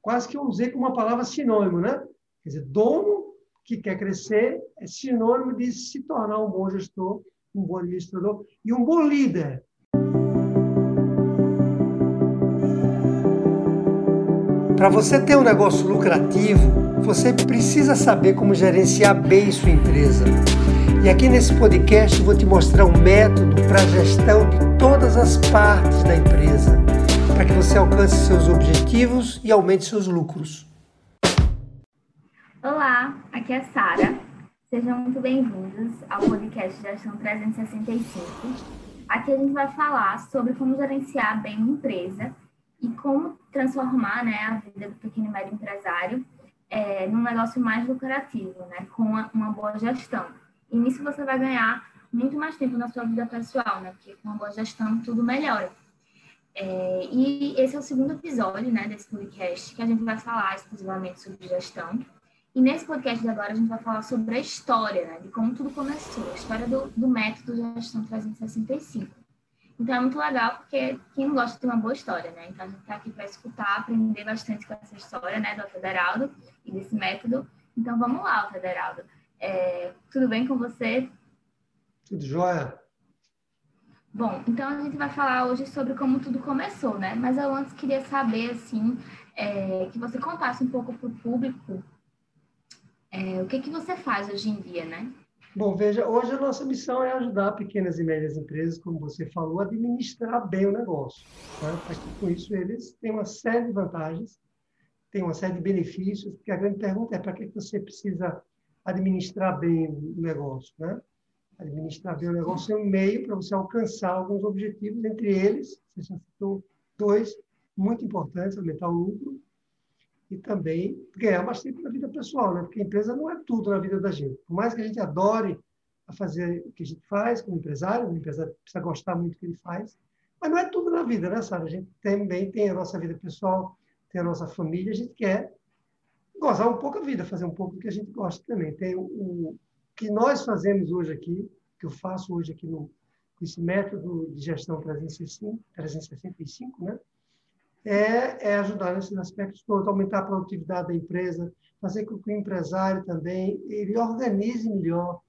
quase que eu usei como uma palavra sinônimo, né? Quer dizer, dono que quer crescer é sinônimo de se tornar um bom gestor, um bom administrador e um bom líder. Para você ter um negócio lucrativo, você precisa saber como gerenciar bem sua empresa. E aqui nesse podcast eu vou te mostrar um método para a gestão de todas as partes da empresa, para que você alcance seus objetivos e aumente seus lucros. Olá, aqui é Sara. Sejam muito bem-vindos ao podcast Gestão 365. Aqui a gente vai falar sobre como gerenciar bem uma empresa e como transformar né, a vida do pequeno e médio empresário é, num negócio mais lucrativo, né, com uma, uma boa gestão. E nisso você vai ganhar muito mais tempo na sua vida pessoal, né? Porque com uma boa gestão tudo melhora. É, e esse é o segundo episódio, né, desse podcast, que a gente vai falar exclusivamente sobre gestão. E nesse podcast de agora a gente vai falar sobre a história, né, de como tudo começou, a história do, do método de gestão 365. Então é muito legal porque quem não gosta de uma boa história, né? Então a gente está aqui para escutar, aprender bastante com essa história, né, do Federaldo e desse método. Então vamos lá, Federaldo. É, tudo bem com você? Tudo jóia. Bom, então a gente vai falar hoje sobre como tudo começou, né? Mas eu antes queria saber, assim, é, que você contasse um pouco para o público é, o que, que você faz hoje em dia, né? Bom, veja, hoje a nossa missão é ajudar pequenas e médias empresas, como você falou, a administrar bem o negócio. Né? Que com isso eles têm uma série de vantagens, têm uma série de benefícios, porque a grande pergunta é para que você precisa administrar bem o negócio, né? Administrar o negócio é um meio para você alcançar alguns objetivos, entre eles, você já citou dois muito importantes, aumentar o lucro e também ganhar tempo na vida pessoal, né? Porque a empresa não é tudo na vida da gente. Por mais que a gente adore a fazer o que a gente faz como empresário, o empresário precisa gostar muito do que ele faz, mas não é tudo na vida, né, Sara? A gente também tem a nossa vida pessoal, tem a nossa família, a gente quer gozar um pouco a vida, fazer um pouco do que a gente gosta também. Tem o que nós fazemos hoje aqui, que eu faço hoje aqui no com esse método de gestão 365, 365 né? É, é ajudar nesses aspectos todos, aumentar a produtividade da empresa, fazer com que o empresário também ele organize melhor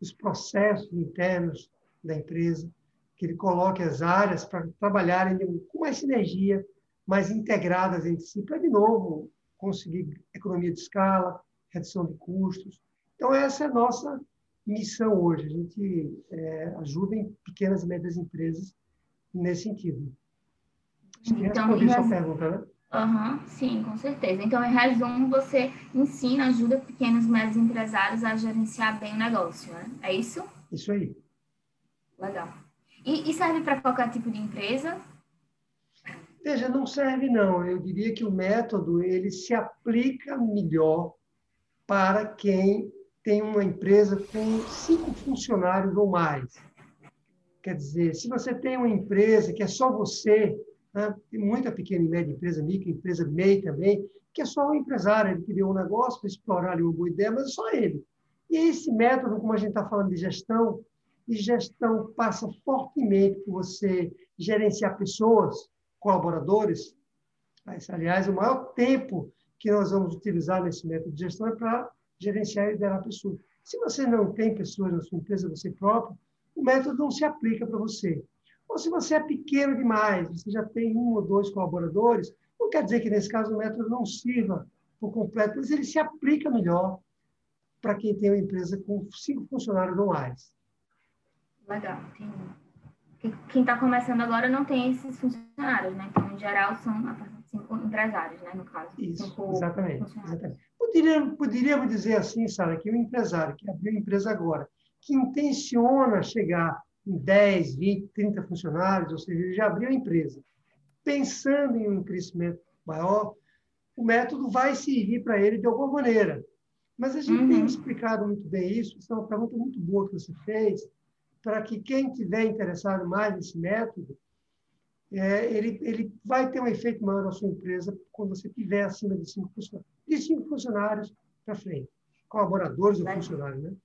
os processos internos da empresa, que ele coloque as áreas para trabalharem com mais sinergia, mais integradas entre si, para, de novo, conseguir economia de escala, redução de custos. Então, essa é a nossa missão hoje. A gente é, ajuda em pequenas e médias empresas nesse sentido. Acho que então, respondi sua pergunta, né? Uhum, sim, com certeza. Então, em resumo, você ensina, ajuda pequenos e médios empresários a gerenciar bem o negócio, né? É isso? Isso aí. Legal. E, e serve para qualquer tipo de empresa? Veja, não serve não. Eu diria que o método ele se aplica melhor para quem tem uma empresa com cinco funcionários ou mais. Quer dizer, se você tem uma empresa que é só você, né? tem muita pequena e média empresa, microempresa, MEI também, que é só o empresário, ele criou um negócio para explorar ali uma boa ideia, mas é só ele. E esse método, como a gente está falando de gestão, e gestão passa fortemente por você gerenciar pessoas, colaboradores. Esse, aliás, o maior tempo que nós vamos utilizar nesse método de gestão é para gerenciar e liderar pessoas. Se você não tem pessoas na sua empresa, você próprio, o método não se aplica para você. Ou se você é pequeno demais, você já tem um ou dois colaboradores, não quer dizer que nesse caso o método não sirva por completo, mas ele se aplica melhor para quem tem uma empresa com cinco funcionários ou mais. Legal, entendi quem está começando agora não tem esses funcionários, né? Então, em geral, são cinco empresários, né? No caso. Isso, exatamente. exatamente. Poderíamos, poderíamos dizer assim, Sara, que o empresário que abriu a empresa agora, que intenciona chegar em 10, 20, 30 funcionários, ou seja, ele já abriu a empresa, pensando em um crescimento maior, o método vai servir para ele de alguma maneira. Mas a gente uhum. tem explicado muito bem isso, isso é uma pergunta muito boa que você fez, para que quem tiver interessado mais nesse método, é, ele, ele vai ter um efeito maior na sua empresa quando você tiver acima de cinco funcionários. De cinco funcionários para frente, colaboradores ou funcionários. Né?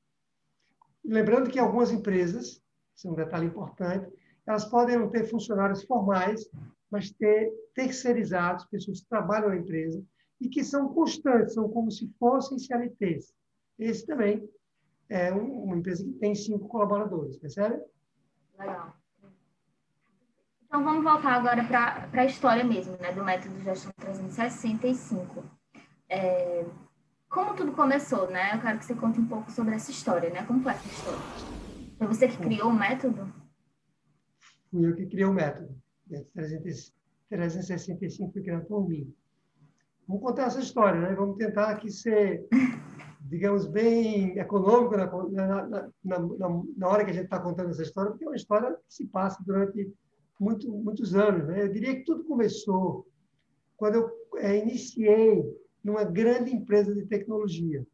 Lembrando que algumas empresas, isso é um detalhe importante, elas podem não ter funcionários formais, mas ter terceirizados, pessoas que trabalham na empresa, e que são constantes, são como se fossem CLTs. Esse também é uma empresa que tem cinco colaboradores, percebe? Legal. Então, vamos voltar agora para a história mesmo, né, do método de gestão 365. É, como tudo começou, né? Eu quero que você conte um pouco sobre essa história, né? Como foi essa história? Foi você que criou o método? Fui eu que criei o método. 365 foi criado por mim. Vamos contar essa história, né? Vamos tentar aqui ser, digamos, bem econômico na, na, na, na hora que a gente está contando essa história, porque é uma história que se passa durante muito, muitos anos. Né? Eu diria que tudo começou quando eu é, iniciei numa grande empresa de tecnologia.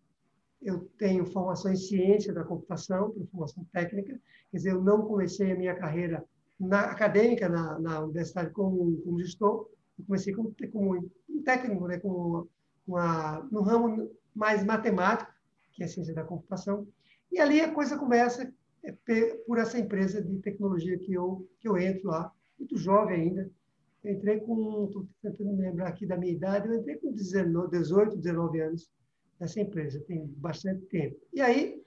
Eu tenho formação em ciência da computação, formação técnica, quer dizer, eu não comecei a minha carreira na acadêmica na, na universidade como, como gestor, eu comecei como, como um técnico, né, como uma, no ramo mais matemático, que é a ciência da computação, e ali a coisa começa é, por essa empresa de tecnologia que eu que eu entro lá, muito jovem ainda. Eu entrei com, estou tentando me lembrar aqui da minha idade, eu entrei com 19, 18, 19 anos nessa empresa, tem bastante tempo. E aí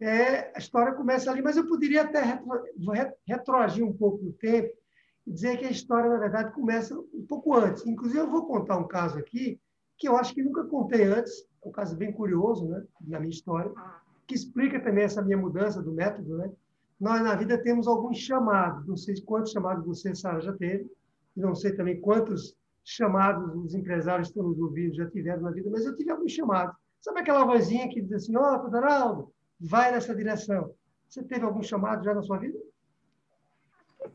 é, a história começa ali, mas eu poderia até retro, retroagir um pouco no tempo e dizer que a história, na verdade, começa um pouco antes. Inclusive, eu vou contar um caso aqui que eu acho que nunca contei antes, é um caso bem curioso né, na minha história, que explica também essa minha mudança do método. Né? Nós, na vida, temos alguns chamados, não sei quantos chamados você, Sara, já teve, e não sei também quantos chamados os empresários que estão nos ouvindo já tiveram na vida, mas eu tive alguns chamados. Sabe aquela vozinha que diz assim, ó, oh, vai nessa direção. Você teve algum chamado já na sua vida?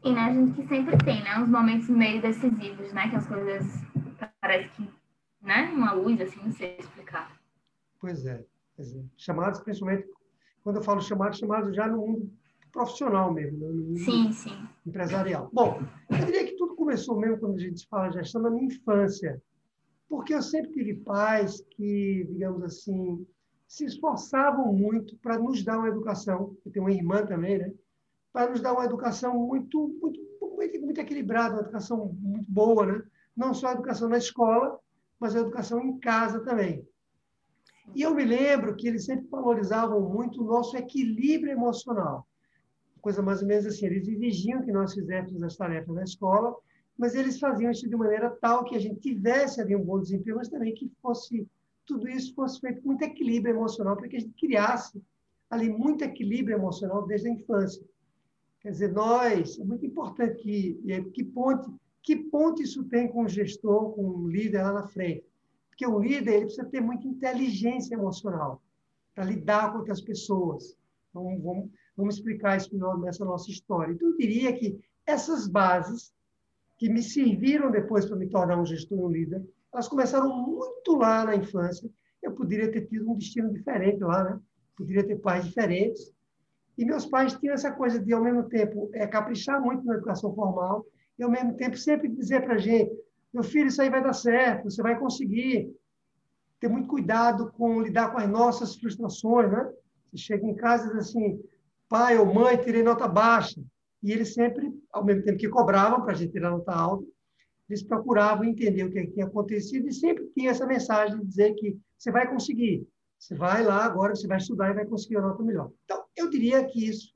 Sim, né? A gente que sempre tem, né? Uns momentos meio decisivos, né? Que as coisas parece que, né? Uma luz, assim, não sei explicar. Pois é. Pois é. Chamados, principalmente, quando eu falo chamados, chamados já no mundo profissional mesmo, né? no mundo sim, sim. empresarial. Bom, eu diria que começou mesmo quando a gente fala gestão na minha infância, porque eu sempre tive pais que, digamos assim, se esforçavam muito para nos dar uma educação, eu tenho uma irmã também, né? Para nos dar uma educação muito, muito, muito, muito equilibrada, uma educação muito boa, né? Não só a educação na escola, mas a educação em casa também. E eu me lembro que eles sempre valorizavam muito o nosso equilíbrio emocional. Coisa mais ou menos assim, eles exigiam que nós fizéssemos as tarefas na escola, mas eles faziam isso de maneira tal que a gente tivesse ali um bom desempenho, mas também que fosse tudo isso fosse feito com muito equilíbrio emocional, para que a gente criasse ali muito equilíbrio emocional desde a infância. Quer dizer, nós, é muito importante que, que ponte, que ponte isso tem com o gestor, com o líder lá na frente. Porque o líder ele precisa ter muita inteligência emocional para lidar com outras pessoas. Então, vamos, vamos explicar isso nessa nossa história. Então, eu diria que essas bases que me serviram depois para me tornar um gestor e um líder, elas começaram muito lá na infância. Eu poderia ter tido um destino diferente lá, né? Poderia ter pais diferentes. E meus pais tinham essa coisa de, ao mesmo tempo, é, caprichar muito na educação formal e, ao mesmo tempo, sempre dizer para a gente: meu filho, isso aí vai dar certo, você vai conseguir. Ter muito cuidado com lidar com as nossas frustrações, né? Você chega em casa e diz assim: pai ou mãe, tirei nota baixa. E eles sempre, ao mesmo tempo que cobravam para a gente tirar nota alta, eles procuravam entender o que tinha acontecido e sempre tinha essa mensagem de dizer que você vai conseguir, você vai lá agora, você vai estudar e vai conseguir uma nota melhor. Então, eu diria que isso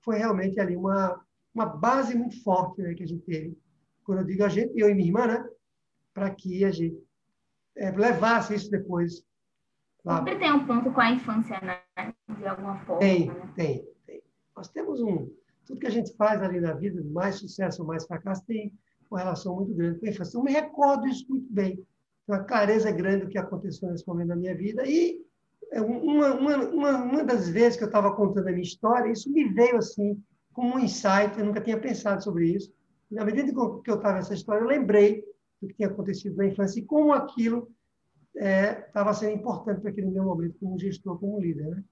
foi realmente ali uma, uma base muito forte né, que a gente teve, quando eu digo a gente, eu e minha irmã, né, para que a gente é, levasse isso depois. Lá. Sempre tem um ponto com a infância, né? De alguma forma. Tem, né? tem, tem. Nós temos um. Tudo que a gente faz ali na vida, mais sucesso ou mais fracasso, tem uma relação muito grande com a infância. Eu me recordo isso muito bem. Uma clareza grande do que aconteceu nesse momento da minha vida. E é, uma, uma, uma, uma das vezes que eu estava contando a minha história, isso me veio assim, como um insight, eu nunca tinha pensado sobre isso. E, na medida que eu estava nessa história, eu lembrei do que tinha acontecido na infância e como aquilo estava é, sendo importante para aquele meu momento como gestor, como líder. Né?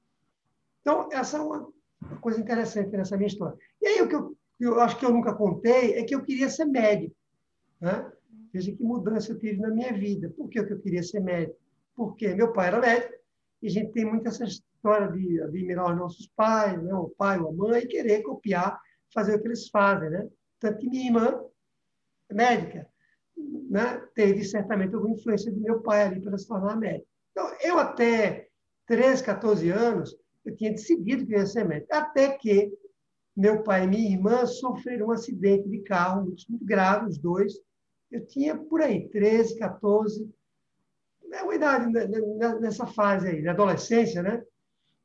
Então, essa é uma, uma coisa interessante nessa minha história. E aí, o que eu eu acho que eu nunca contei, é que eu queria ser médico. Né? Veja que mudança eu tive na minha vida. Por que eu queria ser médico? Porque meu pai era médico, e a gente tem muito essa história de admirar os nossos pais, né? o pai ou a mãe, e querer copiar, fazer o que eles fazem. Né? Tanto que minha irmã é médica. né, teve certamente alguma influência do meu pai ali para se tornar médico. Então, eu até 13, 14 anos, eu tinha decidido que ia ser médico. Até que meu pai e minha irmã sofreram um acidente de carro muito, muito grave, os dois. Eu tinha por aí 13, 14, é uma idade nessa fase aí, na adolescência, né?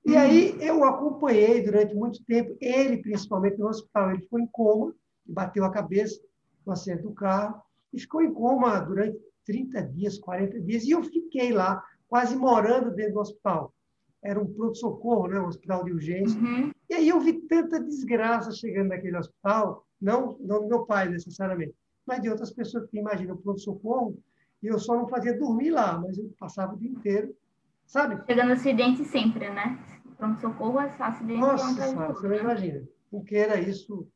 E aí eu acompanhei durante muito tempo, ele principalmente no hospital, ele ficou em coma, bateu a cabeça no assento do carro, e ficou em coma durante 30 dias, 40 dias, e eu fiquei lá, quase morando dentro do hospital. Era um pronto-socorro, né? um hospital de urgência. Uhum. E aí eu vi tanta desgraça chegando naquele hospital, não, não do meu pai necessariamente, mas de outras pessoas que imaginam pronto-socorro, e eu só não fazia dormir lá, mas eu passava o dia inteiro, sabe? Chegando acidente sempre, né? Pronto-socorro é acidente. Nossa, sabe, você não né? imagina. O que era isso,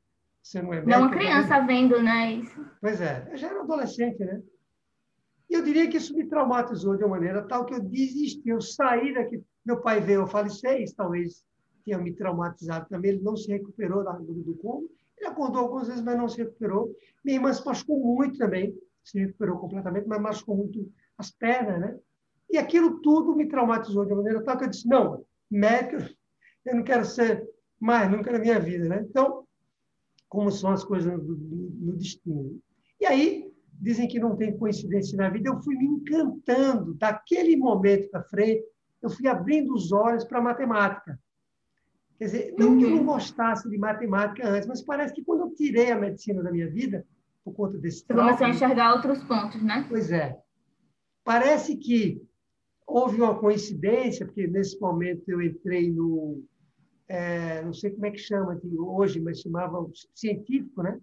você não é. Não, uma criança vendo, né? Isso. Pois é, eu já era adolescente, né? E eu diria que isso me traumatizou de uma maneira tal que eu desisti, eu saí daqui. Meu pai veio a falecer, talvez tenha me traumatizado também. Ele não se recuperou do, coma. Ele acordou algumas vezes, mas não se recuperou. Minha irmã se machucou muito também se recuperou completamente, mas machucou muito as pernas, né? E aquilo tudo me traumatizou de maneira tal que eu disse, não, médico, eu não quero ser mais nunca na minha vida, né? Então, como são as coisas no, no destino. E aí, dizem que não tem coincidência na vida, eu fui me encantando daquele momento para frente, eu fui abrindo os olhos para a matemática. Quer dizer, não que eu não uhum. gostasse de matemática antes, mas parece que quando eu tirei a medicina da minha vida, por conta desse Você trauma. começou a enxergar outros pontos, né? Pois é. Parece que houve uma coincidência, porque nesse momento eu entrei no. É, não sei como é que chama hoje, mas chamava científico, né?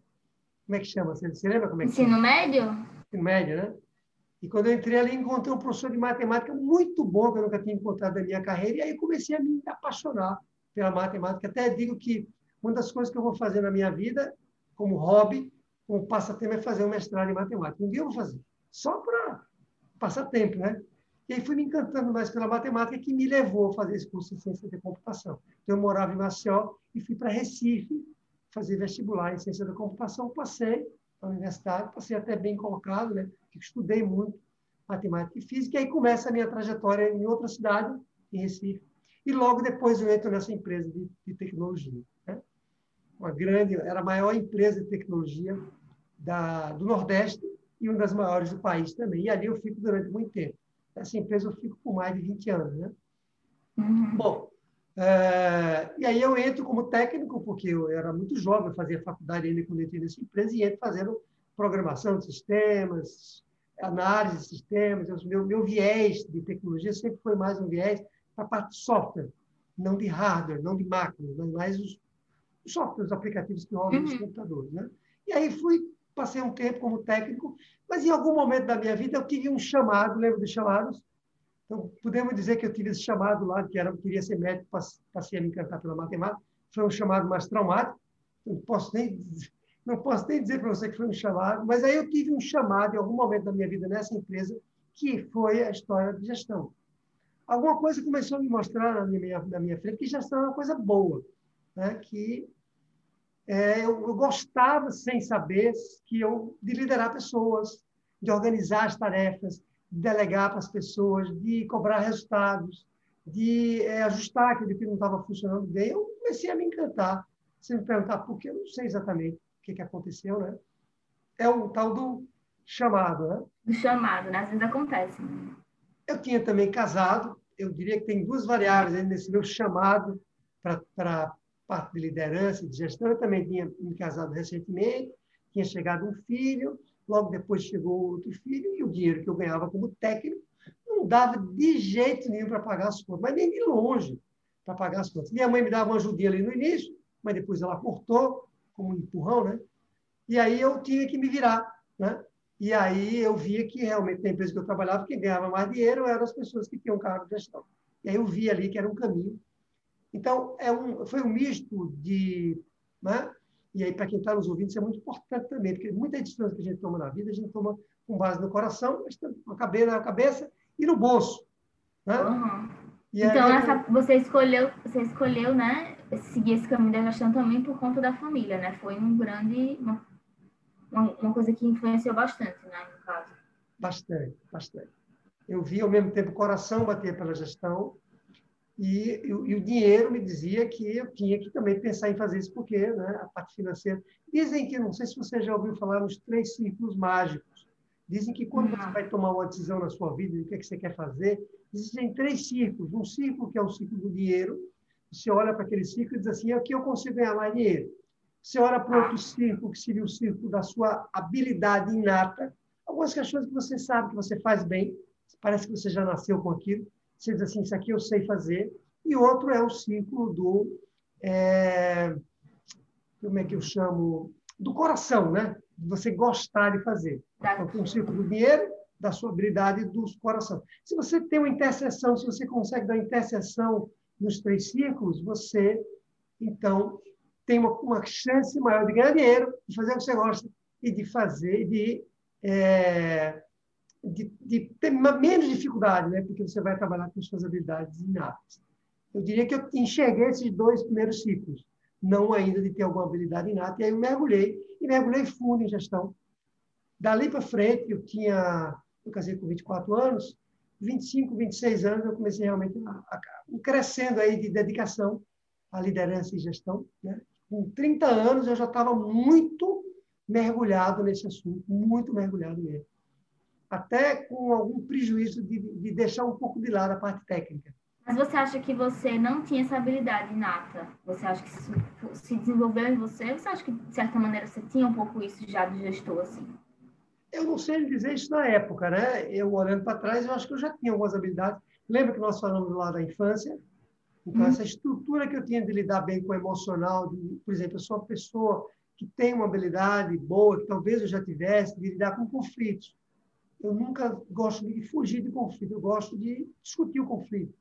Como é que chama? Você, você lembra como é que Ensino chama? médio? Ensino médio, né? E quando eu entrei ali, encontrei um professor de matemática muito bom, que eu nunca tinha encontrado na minha carreira, e aí comecei a me apaixonar pela matemática. Até digo que uma das coisas que eu vou fazer na minha vida, como hobby, como passatempo é fazer um mestrado em matemática. Um dia eu vou fazer, só para passar tempo, né? E aí fui me encantando mais pela matemática que me levou a fazer esse curso de ciência da computação. Então, eu morava em Maceió e fui para Recife fazer vestibular em ciência da computação. Passei na universidade, passei até bem colocado, né? Estudei muito matemática e física. E aí começa a minha trajetória em outra cidade, em Recife. E logo depois eu entro nessa empresa de, de tecnologia uma grande, era a maior empresa de tecnologia da, do Nordeste e uma das maiores do país também. E ali eu fico durante muito tempo. Essa empresa eu fico por mais de 20 anos. Né? Uhum. Bom, é, e aí eu entro como técnico, porque eu era muito jovem, eu fazia faculdade ainda quando entrei nessa empresa, e entro fazendo programação de sistemas, análise de sistemas. Meu, meu viés de tecnologia sempre foi mais um viés para a parte de software, não de hardware, não de máquina, mas mais os os softwares, os aplicativos que rodam uhum. nos computadores. Né? E aí fui, passei um tempo como técnico, mas em algum momento da minha vida eu tive um chamado, lembro dos chamados? Então, podemos dizer que eu tive esse chamado lá, que era, queria ser médico, passei a me encantar pela matemática. Foi um chamado mais traumático, não posso nem não posso nem dizer para você que foi um chamado, mas aí eu tive um chamado em algum momento da minha vida nessa empresa, que foi a história de gestão. Alguma coisa começou a me mostrar na minha, na minha frente que gestão é uma coisa boa né, que é, eu, eu, gostava, sem saber, que eu, de liderar pessoas, de organizar as tarefas, delegar para as pessoas, de cobrar resultados, de é, ajustar aquilo que não estava funcionando bem. Eu comecei a me encantar. Se me perguntar por que, eu não sei exatamente o que, que aconteceu, né? É o tal do chamado, né? Do chamado, né? Às vezes acontece. Né? Eu tinha também casado, eu diria que tem duas variáveis nesse meu chamado para parte de liderança, de gestão. Eu também tinha me casado recentemente, tinha chegado um filho, logo depois chegou outro filho, e o dinheiro que eu ganhava como técnico não dava de jeito nenhum para pagar as contas, mas nem de longe para pagar as contas. Minha mãe me dava uma ajudinha ali no início, mas depois ela cortou, como um empurrão, né? E aí eu tinha que me virar, né? E aí eu via que realmente na empresa que eu trabalhava, quem ganhava mais dinheiro eram as pessoas que tinham cargo de gestão. E aí eu vi ali que era um caminho então, é um, foi um misto de. Né? E aí, para quem está nos ouvindo, isso é muito importante também, porque muitas decisões que a gente toma na vida, a gente toma com base no coração, na cabeça, na cabeça e no bolso. Né? Uhum. então, essa, você escolheu, você escolheu, né, seguir esse caminho da gestão também por conta da família, né? Foi um grande, uma, uma coisa que influenciou bastante, né? Bastante, bastante. Eu vi ao mesmo tempo o coração bater pela gestão e, e, e, o dinheiro me dizia que eu tinha que também pensar em fazer isso, porque né, a parte financeira. Dizem que, não sei se você já ouviu falar nos três círculos mágicos. Dizem que quando você vai tomar uma decisão na sua vida, o que, é que você quer fazer, existem três círculos. Um círculo que é o círculo do dinheiro. Você olha para aquele círculo e diz assim: aqui eu consigo ganhar mais dinheiro. Você olha para outro círculo, que seria o círculo da sua habilidade inata. Algumas questões que você sabe que você faz bem, parece que você já nasceu com aquilo você diz assim, isso aqui eu sei fazer. E outro é o ciclo do, é, como é que eu chamo? Do coração, né? De você gostar de fazer. Então, tem um ciclo do dinheiro, da sua habilidade do coração. Se você tem uma interseção, se você consegue dar interseção nos três círculos, você, então, tem uma, uma chance maior de ganhar dinheiro, de fazer o que você gosta e de fazer, de é, de, de, ter menos dificuldade, né? porque você vai trabalhar com suas habilidades inatas. Eu diria que eu enxerguei esses dois primeiros ciclos, não ainda de ter alguma habilidade inata, e aí eu mergulhei, e mergulhei fundo em gestão. Dali para frente, eu tinha, eu casei com 24 anos, 25, 26 anos, eu comecei realmente a, a, crescendo aí de dedicação à liderança e gestão. Né? Com 30 anos, eu já estava muito mergulhado nesse assunto, muito mergulhado mesmo até com algum prejuízo de, de deixar um pouco de lado a parte técnica. Mas você acha que você não tinha essa habilidade inata? Você acha que isso se desenvolveu em você? Você acha que, de certa maneira, você tinha um pouco isso já de gestor, assim? Eu não sei dizer isso na época, né? Eu, olhando para trás, eu acho que eu já tinha algumas habilidades. Lembra que nós falamos lá da infância? Então, hum. essa estrutura que eu tinha de lidar bem com o emocional, de, por exemplo, eu sou uma pessoa que tem uma habilidade boa, que talvez eu já tivesse, de lidar com conflitos eu nunca gosto de fugir de conflito, eu gosto de discutir o conflito.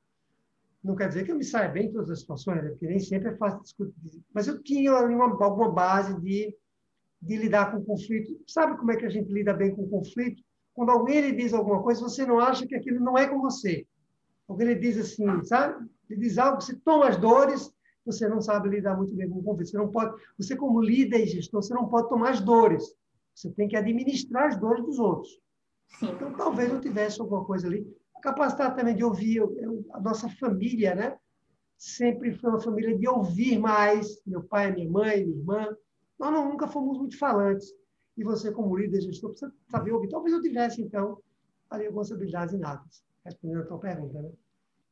Não quer dizer que eu me saia bem em todas as situações, né? porque nem sempre é fácil discutir. Mas eu tinha uma, alguma base de, de lidar com o conflito. Sabe como é que a gente lida bem com o conflito? Quando alguém lhe diz alguma coisa, você não acha que aquilo não é com você. Alguém lhe diz assim, sabe? Ele diz algo, você toma as dores, você não sabe lidar muito bem com o conflito. Você não pode, você como líder e gestor, você não pode tomar as dores. Você tem que administrar as dores dos outros. Sim. Então, talvez eu tivesse alguma coisa ali. A capacidade também de ouvir, eu, a nossa família, né? Sempre foi uma família de ouvir mais. Meu pai, minha mãe, minha irmã. Nós não, nunca fomos muito falantes. E você, como líder, gestor, precisa saber ouvir. Talvez eu tivesse, então, ali algumas habilidades inatas, respondendo a tua pergunta, né?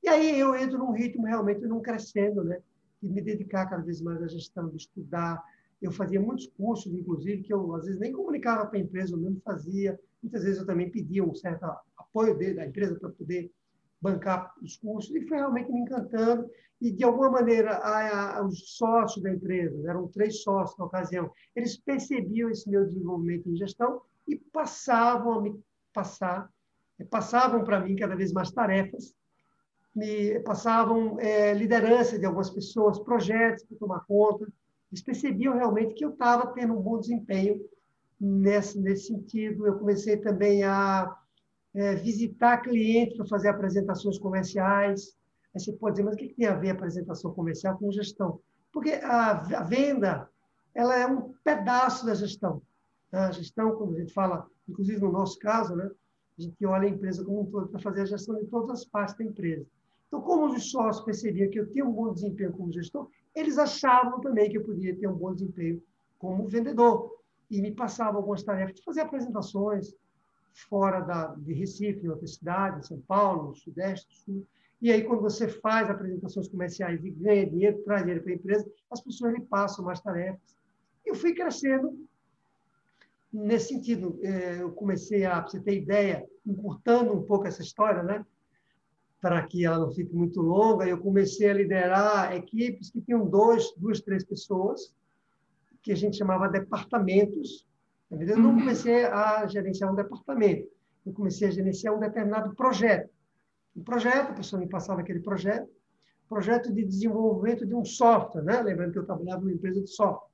E aí eu entro num ritmo realmente não crescendo, né? De me dedicar cada vez mais à gestão, de estudar. Eu fazia muitos cursos, inclusive, que eu às vezes nem comunicava para a empresa, eu mesmo fazia Muitas vezes eu também pedia um certo apoio dele, da empresa para poder bancar os custos, e foi realmente me encantando. E, de alguma maneira, a, a, os sócios da empresa, eram três sócios na ocasião, eles percebiam esse meu desenvolvimento em gestão e passavam a me passar, eh, passavam para mim cada vez mais tarefas, me passavam é, liderança de algumas pessoas, projetos para tomar conta. Eles percebiam realmente que eu estava tendo um bom desempenho nesse, nesse sentido. Eu comecei também a é, visitar clientes para fazer apresentações comerciais. Aí você pode dizer, mas o que tem a ver a apresentação comercial com gestão? Porque a, a venda ela é um pedaço da gestão. Né? A gestão, quando a gente fala, inclusive no nosso caso, né, a gente olha a empresa como um todo para fazer a gestão de todas as partes da empresa. Então, como os sócios percebiam que eu tinha um bom desempenho como gestor, eles achavam também que eu podia ter um bom desempenho como vendedor e me passava algumas tarefas de fazer apresentações fora da, de Recife, em outra cidade, São Paulo, Sudeste, Sul. E aí, quando você faz apresentações comerciais e ganha dinheiro, traz dinheiro para a empresa, as pessoas lhe passam mais tarefas. Eu fui crescendo nesse sentido. É, eu comecei a, para você ter ideia, encurtando um pouco essa história, né? para que ela não fique muito longa, eu comecei a liderar equipes que tinham dois, duas, três pessoas, que a gente chamava departamentos. Eu não uhum. comecei a gerenciar um departamento, eu comecei a gerenciar um determinado projeto. Um projeto, a pessoa me passava aquele projeto, projeto de desenvolvimento de um software, né? lembrando que eu trabalhava numa empresa de software.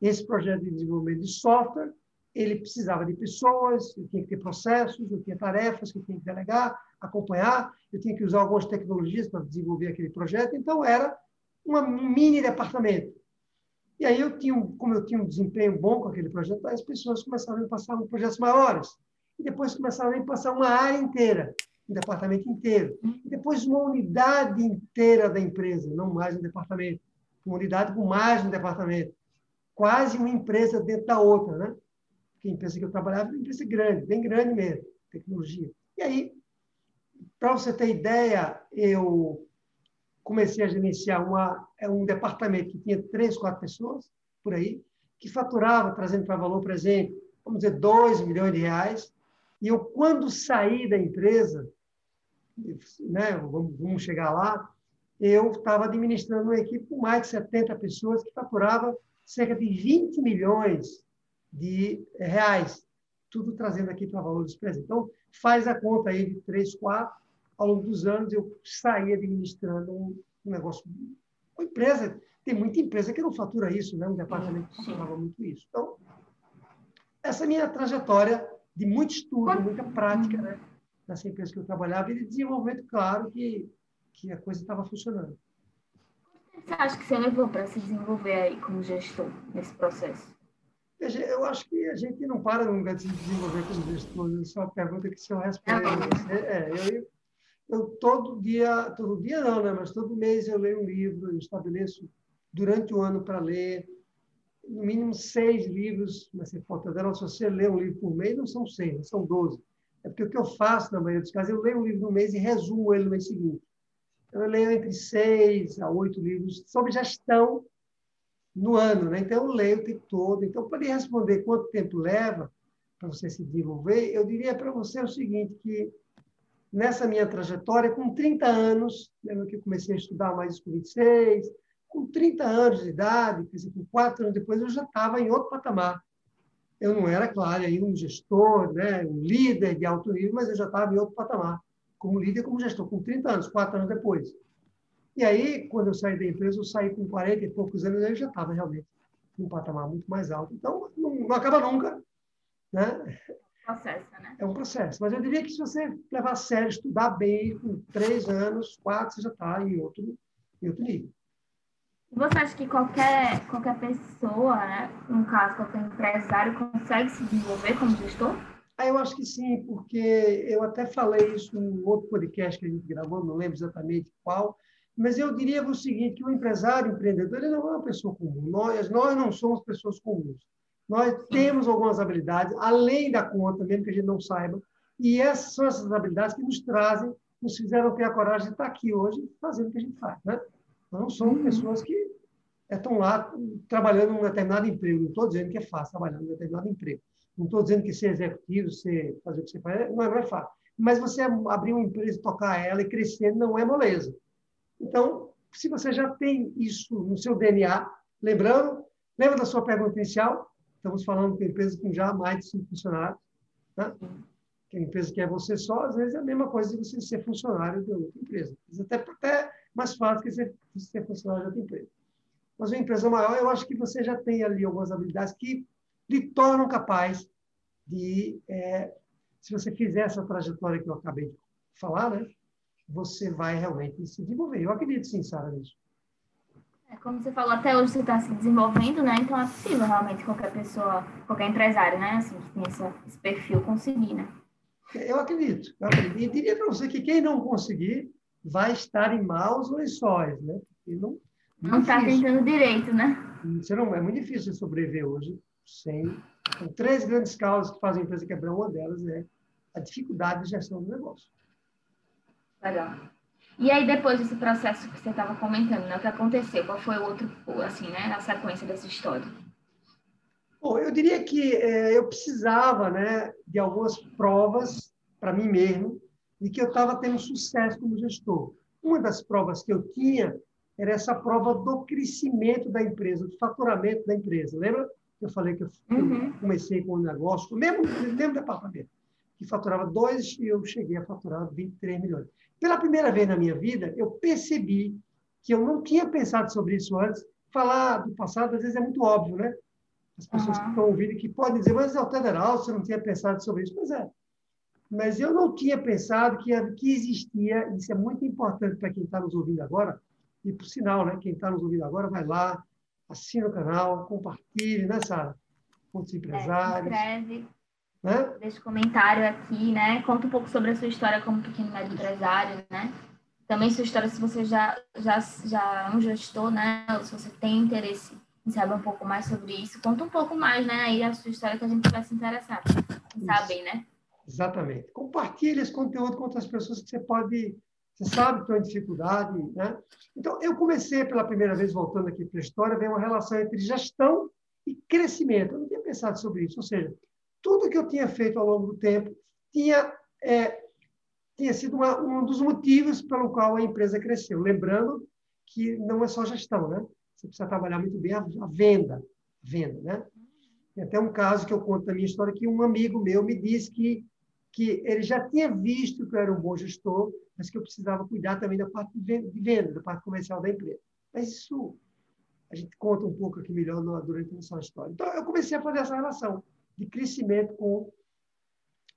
Esse projeto de desenvolvimento de software, ele precisava de pessoas, eu tinha que ter processos, eu tinha tarefas que eu tinha que delegar, acompanhar, eu tinha que usar algumas tecnologias para desenvolver aquele projeto, então era um mini departamento. E aí eu tinha, como eu tinha um desempenho bom com aquele projeto, as pessoas começaram a me passar projetos maiores. e depois começaram a passar uma área inteira, um departamento inteiro, e depois uma unidade inteira da empresa, não mais um departamento, uma unidade com mais um departamento, quase uma empresa dentro da outra, né? Porque a empresa que eu trabalhava era uma empresa grande, bem grande mesmo, tecnologia. E aí, para você ter ideia, eu comecei a gerenciar uma, é um departamento que tinha três, quatro pessoas, por aí, que faturava, trazendo para valor presente, vamos dizer, 2 milhões de reais. E eu, quando saí da empresa, né, vamos, vamos chegar lá, eu estava administrando uma equipe com mais de 70 pessoas que faturava cerca de 20 milhões de reais, tudo trazendo aqui para valores presentes. Então, faz a conta aí de 3, 4. Ao longo dos anos, eu saí administrando um, um negócio, uma empresa tem muita empresa que não fatura isso, né? um departamento que faturava muito isso. Então, essa minha trajetória de muito estudo, muita prática né? nessa empresa que eu trabalhava e de desenvolvimento, claro, que, que a coisa estava funcionando. Você acha que você levou para se desenvolver aí como gestor nesse processo? Eu acho que a gente não para nunca de se desenvolver como gestor. Isso é uma pergunta que se eu responder. É, é, eu, eu todo dia, todo dia não, né? Mas todo mês eu leio um livro, eu estabeleço durante o ano para ler, no mínimo seis livros, mas se for dela, se você lê um livro por mês, não são seis, são doze. É porque o que eu faço, na maioria dos casos, eu leio um livro no mês e resumo ele no mês seguinte. Então, eu leio entre seis a oito livros sobre gestão no ano, né? Então, eu leio o tempo todo. Então, para responder quanto tempo leva para você se desenvolver, eu diria para você o seguinte, que nessa minha trajetória, com 30 anos, lembra que eu comecei a estudar mais com 26, com 30 anos de idade, quer com quatro anos depois, eu já estava em outro patamar. Eu não era, claro, aí um gestor, né, um líder de alto nível, mas eu já estava em outro patamar, como líder como gestor, com 30 anos, quatro anos depois. E aí, quando eu saí da empresa, eu saí com 40 e poucos anos, eu já estava realmente em um patamar muito mais alto. Então, não, não acaba nunca. Né? Processo, né? É um processo. Mas eu diria que se você levar a sério, estudar bem, com três anos, quatro, você já está em outro, em outro nível. Você acha que qualquer, qualquer pessoa, né, no caso, qualquer empresário, consegue se desenvolver como gestor? Ah, eu acho que sim, porque eu até falei isso em outro podcast que a gente gravou, não lembro exatamente qual, mas eu diria o seguinte, que o empresário, o empreendedor, ele não é uma pessoa comum. Nós, nós não somos pessoas comuns. Nós temos algumas habilidades, além da conta, mesmo que a gente não saiba, e essas são essas habilidades que nos trazem, nos fizeram ter a coragem de estar aqui hoje fazendo o que a gente faz. Né? Não são uhum. pessoas que estão lá trabalhando em um determinado emprego. Não estou dizendo que é fácil trabalhar em um determinado emprego. Não estou dizendo que ser executivo, ser, fazer o que você faz, não é, não é fácil. Mas você abrir uma empresa, tocar ela e crescer não é moleza. Então, se você já tem isso no seu DNA, lembrando, lembra da sua pergunta inicial? Estamos falando de empresa com já mais de cinco funcionários. Né? Que a empresa que é você só, às vezes é a mesma coisa de você ser funcionário de outra empresa. Até, até mais fácil que ser, ser funcionário de outra empresa. Mas uma empresa maior, eu acho que você já tem ali algumas habilidades que lhe tornam capaz de, é, se você fizer essa trajetória que eu acabei de falar, né, você vai realmente se desenvolver. Eu acredito sim, Sara, nisso. É, como você falou, até hoje você está se desenvolvendo, né? Então é possível realmente qualquer pessoa, qualquer empresário, né? Assim, que tem esse perfil conseguir, né? Eu acredito. Eu acredito. E diria para você que quem não conseguir vai estar em maus lençóis, né? E não não está tentando direito, né? Você não, é muito difícil sobreviver hoje sem. Com três grandes causas que fazem a empresa quebrar, uma delas é a dificuldade de gestão do negócio. Legal. E aí, depois desse processo que você estava comentando, né, o que aconteceu? Qual foi o outro, assim, né, a sequência dessa história? Bom, eu diria que é, eu precisava né, de algumas provas para mim mesmo de que eu estava tendo sucesso como gestor. Uma das provas que eu tinha era essa prova do crescimento da empresa, do faturamento da empresa. Lembra que eu falei que eu, uhum. comecei com um negócio, mesmo, mesmo departamento, que faturava dois e eu cheguei a faturar 23 milhões. Pela primeira vez na minha vida, eu percebi que eu não tinha pensado sobre isso antes. Falar do passado, às vezes, é muito óbvio, né? As pessoas uhum. que estão ouvindo que podem dizer, mas é o federal, você não tinha pensado sobre isso. Pois é. Mas eu não tinha pensado que, que existia, isso é muito importante para quem está nos ouvindo agora, e, por sinal, né, quem está nos ouvindo agora, vai lá, assina o canal, compartilhe, né, Sara? Com os é, empresários. É, né? Deixa comentário aqui, né? Conta um pouco sobre a sua história como pequeno médio empresário, né? Também sua história, se você já, já, já é um gestor, né? Ou se você tem interesse em saber um pouco mais sobre isso, conta um pouco mais, né? Aí a sua história que a gente vai se interessar em saber, né? Exatamente. Compartilhe esse conteúdo com outras pessoas que você pode, você sabe que tem dificuldade, né? Então, eu comecei pela primeira vez, voltando aqui para a história, ver uma relação entre gestão e crescimento. Eu não tinha pensado sobre isso. Ou seja, tudo que eu tinha feito ao longo do tempo tinha, é, tinha sido uma, um dos motivos pelo qual a empresa cresceu. Lembrando que não é só gestão, né? Você precisa trabalhar muito bem a, a venda, venda, né? Tem até um caso que eu conto da minha história que um amigo meu me disse que que ele já tinha visto que eu era um bom gestor, mas que eu precisava cuidar também da parte de venda, da parte comercial da empresa. Mas isso a gente conta um pouco aqui melhor durante a nossa história. Então, eu comecei a fazer essa relação de crescimento com,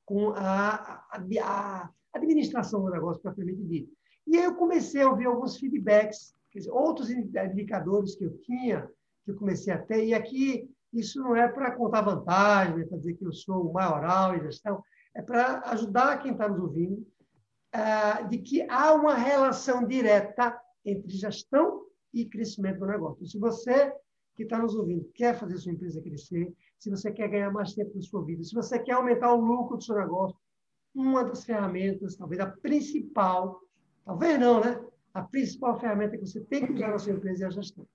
com a, a, a administração do negócio, propriamente dito. E aí eu comecei a ouvir alguns feedbacks, dizer, outros indicadores que eu tinha, que eu comecei a ter, e aqui isso não é para contar vantagem, é para dizer que eu sou o maioral em gestão, é para ajudar quem está nos ouvindo, uh, de que há uma relação direta entre gestão e crescimento do negócio. Se você que está nos ouvindo quer fazer sua empresa crescer, se você quer ganhar mais tempo na sua vida, se você quer aumentar o lucro do seu negócio, uma das ferramentas, talvez a principal, talvez não, né? A principal ferramenta que você tem que usar na sua empresa é a gestão.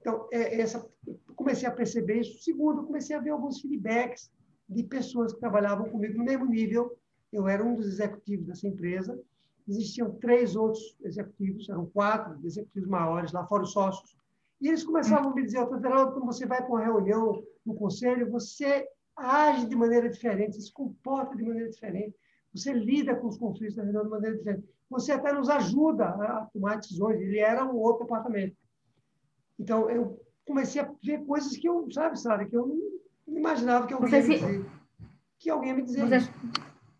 Então, é, essa, comecei a perceber isso. Segundo, comecei a ver alguns feedbacks de pessoas que trabalhavam comigo no mesmo nível. Eu era um dos executivos dessa empresa. Existiam três outros executivos, eram quatro executivos maiores, lá fora os sócios. E eles começavam a me dizer, Geraldo, quando você vai para uma reunião no conselho, você age de maneira diferente, se comporta de maneira diferente, você lida com os conflitos da reunião de maneira diferente. Você até nos ajuda a tomar decisões. Ele era um outro departamento. Então, eu comecei a ver coisas que eu, sabe, Sara, que eu não imaginava que alguém, você se... que alguém me dizia você...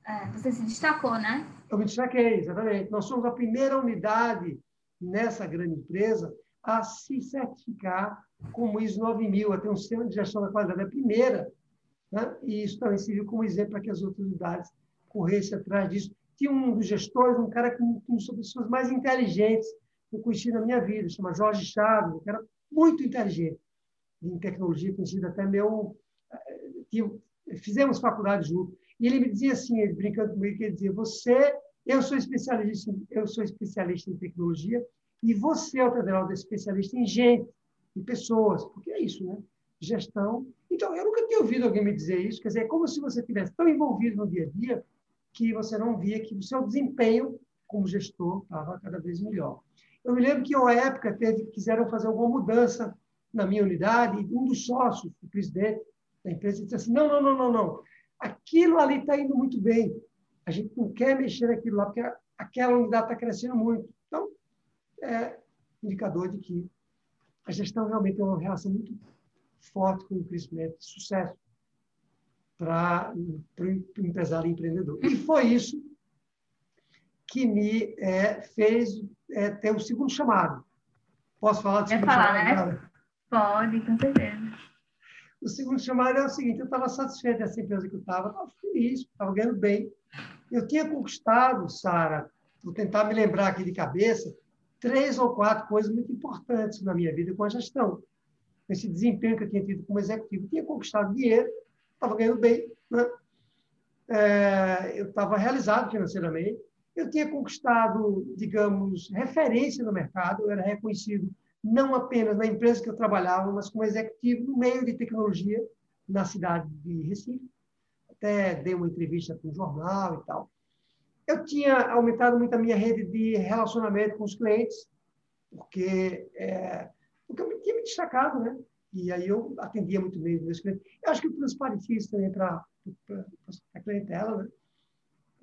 É, você se destacou, né? Eu me destaquei, exatamente. Nós somos a primeira unidade nessa grande empresa a se certificar como ISO 9000, a ter um sistema de gestão da qualidade. É a primeira. Né? E isso também serviu como exemplo para que as outras unidades corressem atrás disso. Tinha um dos gestores, um cara que uma das pessoas mais inteligentes que eu conheci na minha vida, chama Jorge Chaves, um cara muito inteligente em tecnologia, conhecido até meu que fizemos faculdade junto. E ele me dizia assim, brincando comigo, ele dizia: "Você, eu sou especialista, eu sou especialista em tecnologia e você, Altaderaldo, é especialista em gente, em pessoas, porque é isso, né? Gestão. Então, eu nunca tinha ouvido alguém me dizer isso, quer dizer, é como se você estivesse tão envolvido no dia a dia que você não via que o seu desempenho como gestor estava cada vez melhor. Eu me lembro que, uma época, teve, quiseram fazer alguma mudança na minha unidade, e um dos sócios, o presidente, da empresa disse assim: não, não, não, não, não. Aquilo ali está indo muito bem. A gente não quer mexer naquilo lá, porque aquela unidade está crescendo muito. É indicador de que a gestão realmente tem uma relação muito forte com o crescimento e sucesso para o empresário empreendedor. E foi isso que me é, fez é, ter o um segundo chamado. Posso falar do segundo falar, chamado? Né? Pode, com certeza. O segundo chamado é o seguinte: eu estava satisfeito dessa empresa que eu estava, estava feliz, estava ganhando bem. Eu tinha conquistado, Sara, vou tentar me lembrar aqui de cabeça, três ou quatro coisas muito importantes na minha vida com a gestão. Esse desempenho que eu tinha tido como executivo. Tinha conquistado dinheiro, estava ganhando bem, né? É, eu estava realizado financeiramente, eu tinha conquistado, digamos, referência no mercado, eu era reconhecido não apenas na empresa que eu trabalhava, mas como executivo no meio de tecnologia na cidade de Recife. Até dei uma entrevista para um jornal e tal. Eu tinha aumentado muito a minha rede de relacionamento com os clientes, porque, é, porque eu tinha me destacado, né? E aí eu atendia muito bem os meus clientes. Eu acho que eu transpareci isso também para a clientela, né?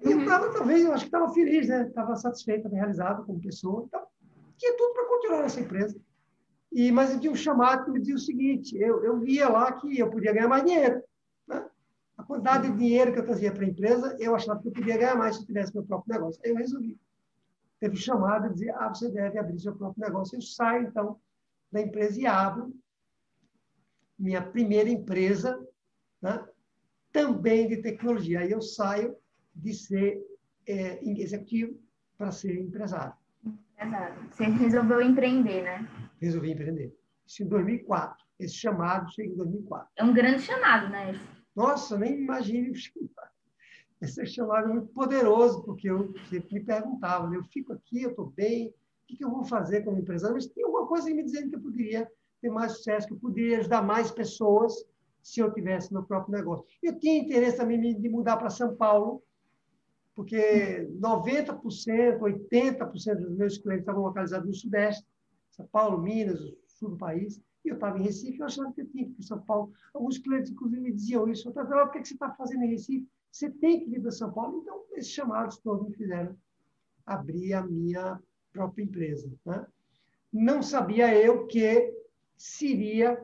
E eu estava, talvez, eu acho que estava feliz, né? Estava satisfeito, realizado como pessoa. Então, tinha tudo para continuar nessa empresa. E, mas eu tinha um chamado que me dizia o seguinte: eu, eu via lá que eu podia ganhar mais dinheiro. A quantidade de dinheiro que eu trazia para a empresa, eu achava que eu podia ganhar mais se eu tivesse meu próprio negócio. Aí eu resolvi. Teve um chamado e dizer: ah, você deve abrir seu próprio negócio. Eu saio, então, da empresa e abro minha primeira empresa, né? também de tecnologia. Aí eu saio de ser é, executivo para ser empresário. Empresário. Você resolveu empreender, né? Resolvi empreender. Isso em 2004. Esse chamado chega em 2004. É um grande chamado, né? Nossa, nem imagine. Esse chamado é muito poderoso, porque eu sempre me perguntava, né? eu fico aqui, eu estou bem, o que, eu vou fazer como empresário? Mas tem alguma coisa me dizendo que eu poderia ter mais sucesso, que eu poderia ajudar mais pessoas se eu tivesse meu próprio negócio. Eu tinha interesse também de mudar para São Paulo, porque 90%, 80% dos meus clientes estavam localizados no Sudeste, São Paulo, Minas, sul do país, eu estava em Recife, eu achava que eu tinha que ir para São Paulo. Alguns clientes, inclusive, me diziam isso. Eu estava por que você está fazendo em Recife? Você tem que vir para São Paulo. Então, esses chamados todos me fizeram abrir a minha própria empresa. Né? Não sabia eu que seria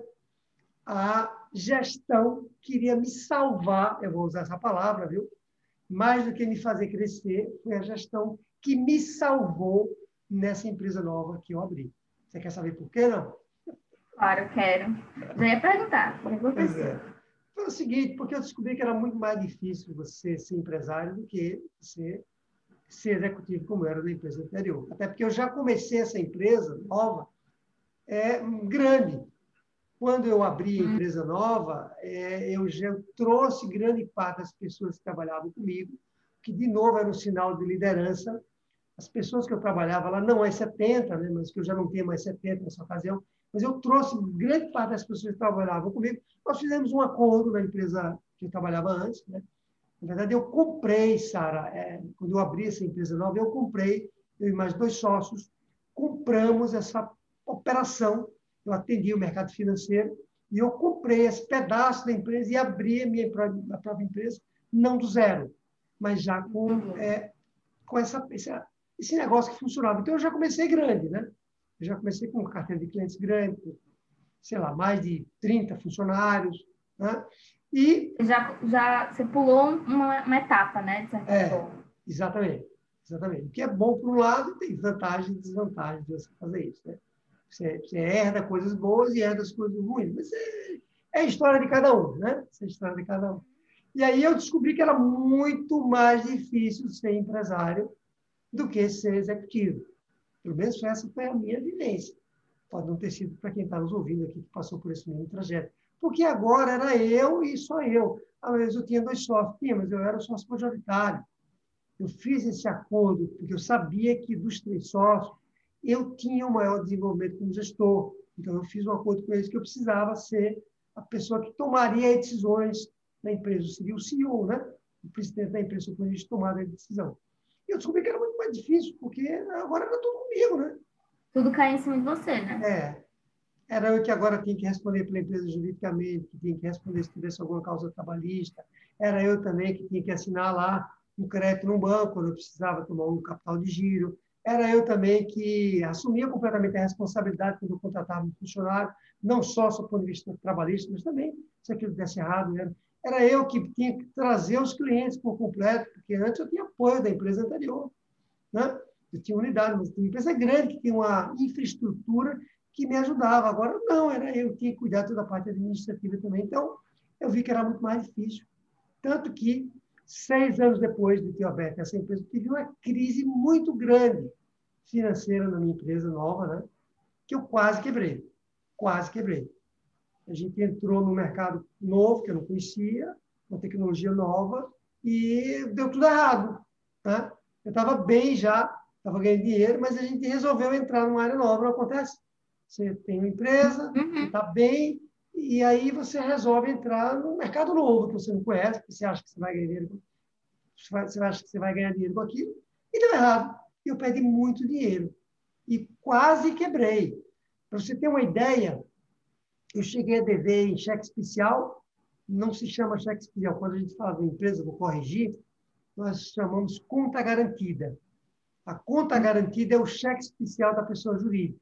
a gestão que iria me salvar, eu vou usar essa palavra, viu? Mais do que me fazer crescer, foi a gestão que me salvou nessa empresa nova que eu abri. Você quer saber por quê, não? Claro, quero. Já ia perguntar. Que aconteceu? É. Foi o seguinte, porque eu descobri que era muito mais difícil você ser empresário do que você ser executivo como era na empresa anterior. Até porque eu já comecei essa empresa nova é grande. Quando eu abri a empresa nova, é, eu já trouxe grande parte das pessoas que trabalhavam comigo, que de novo era um sinal de liderança. As pessoas que eu trabalhava lá, não é 70, né, mas que eu já não tenho mais 70 nessa ocasião, mas eu trouxe grande parte das pessoas que trabalhavam comigo. Nós fizemos um acordo na empresa que eu trabalhava antes. Né? Na verdade, eu comprei, Sara, é, quando eu abri essa empresa nova, eu comprei, eu e mais dois sócios, compramos essa operação. Eu atendi o mercado financeiro e eu comprei esse pedaço da empresa e abri a minha a própria empresa, não do zero, mas já com, uhum. é, com essa, esse, esse negócio que funcionava. Então, eu já comecei grande, né? Eu já comecei com carteira de clientes grande, sei lá, mais de 30 funcionários. Né? E já, já você pulou uma, uma etapa, né? É, forma. Exatamente. Exatamente. O que é bom por um lado, tem vantagens e desvantagens de você fazer isso. Né? Você, você herda coisas boas e herda as coisas ruins. Mas é, é a história de cada um, né? é a história de cada um. E aí eu descobri que era muito mais difícil ser empresário do que ser executivo. Pelo menos essa foi a minha vivência. Pode não ter sido para quem está nos ouvindo aqui, que passou por esse mesmo trajeto. Porque agora era eu e só eu. Às vezes eu tinha dois sócios, tinha, mas eu era sócio majoritário. Eu fiz esse acordo porque eu sabia que dos três sócios eu tinha o maior desenvolvimento como gestor. Então eu fiz um acordo com eles que eu precisava ser a pessoa que tomaria decisões na empresa. Seria o CEO, né? o presidente da empresa, quando a gente tomava a decisão. E eu descobri que era muito mais difícil, porque agora era tudo comigo, né? Tudo cai em cima de você, né? É. Era eu que agora tinha que responder pela empresa juridicamente, que tinha que responder se tivesse alguma causa trabalhista. Era eu também que tinha que assinar lá um crédito no banco, quando eu precisava tomar um capital de giro. Era eu também que assumia completamente a responsabilidade quando eu contratava um funcionário, não só do ponto de vista trabalhista, mas também se aquilo desse errado. Né? Era eu que tinha que trazer os clientes por completo, porque antes eu tinha apoio da empresa anterior. Né? Eu tinha unidade, mas tinha uma empresa grande que tinha uma infraestrutura que me ajudava. Agora, não, era eu que tinha que cuidar toda a parte administrativa também. Então, eu vi que era muito mais difícil. Tanto que, seis anos depois de ter aberto essa empresa, tive uma crise muito grande financeira na minha empresa nova, né? que eu quase quebrei. Quase quebrei. A gente entrou no mercado novo, que eu não conhecia, uma tecnologia nova, e deu tudo errado. Né? Eu estava bem já, estava ganhando dinheiro, mas a gente resolveu entrar numa área nova. Não acontece? Você tem uma empresa, uhum. está bem, e aí você resolve entrar no mercado novo, que você não conhece, porque você acha que você vai ganhar dinheiro, você acha que você vai ganhar dinheiro com aquilo, e deu errado. Eu perdi muito dinheiro. E quase quebrei. Para você ter uma ideia, eu cheguei a dever em cheque especial, não se chama cheque especial. Quando a gente fala de empresa, vou corrigir, nós chamamos conta garantida. A conta garantida é o cheque especial da pessoa jurídica.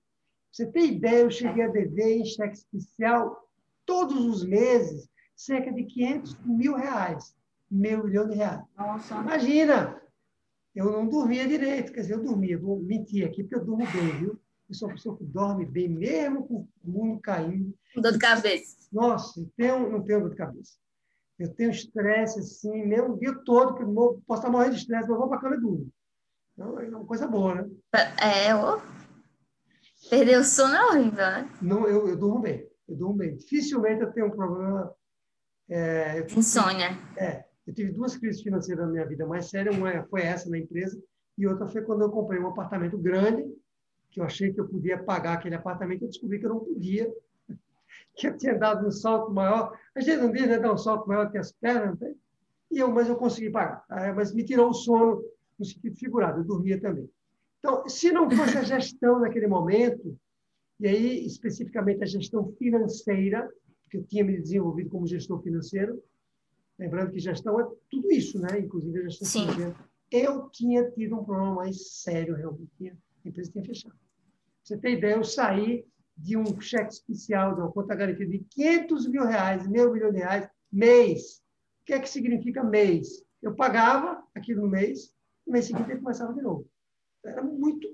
Você tem ideia, eu cheguei a dever em cheque especial todos os meses cerca de 500 mil reais, meio milhão de reais. Nossa. Imagina! Eu não dormia direito, quer dizer, eu dormia, vou mentir aqui, porque eu durmo bem, viu? Eu sou uma pessoa que dorme bem, mesmo com o mundo caindo. Dor de cabeça. Nossa, tenho, não tenho dor de cabeça. Eu tenho estresse, assim, mesmo o dia todo, que eu posso estar morrendo de estresse, mas eu vou para a cama e durmo. Então, é uma coisa boa, né? É, ô. Perder o sono é horrível, né? Não, eu, eu durmo bem. Eu durmo bem. Dificilmente eu tenho um problema... É, Insônia. É. Eu tive duas crises financeiras na minha vida mais sérias. Uma foi essa na empresa e outra foi quando eu comprei um apartamento grande, que eu achei que eu podia pagar aquele apartamento. Eu descobri que eu não podia, que eu tinha dado um salto maior. A gente não diz, né, dar um salto maior que as pernas, né? e eu, mas eu consegui pagar. Tá? Mas me tirou o sono no sentido figurado, eu dormia também. Então, se não fosse a gestão naquele momento, e aí especificamente a gestão financeira, que eu tinha me desenvolvido como gestor financeiro, lembrando que gestão é tudo isso, né? Inclusive a gestão Sim. financeira. Eu tinha tido um problema mais sério, realmente. A empresa tinha fechado. Você ter ideia, eu saí de um cheque especial, de uma conta garantida de 500 mil reais, meio milhão de reais, mês. O que é que significa mês? Eu pagava aquilo no mês, no mês seguinte ele começava de novo. Era muito,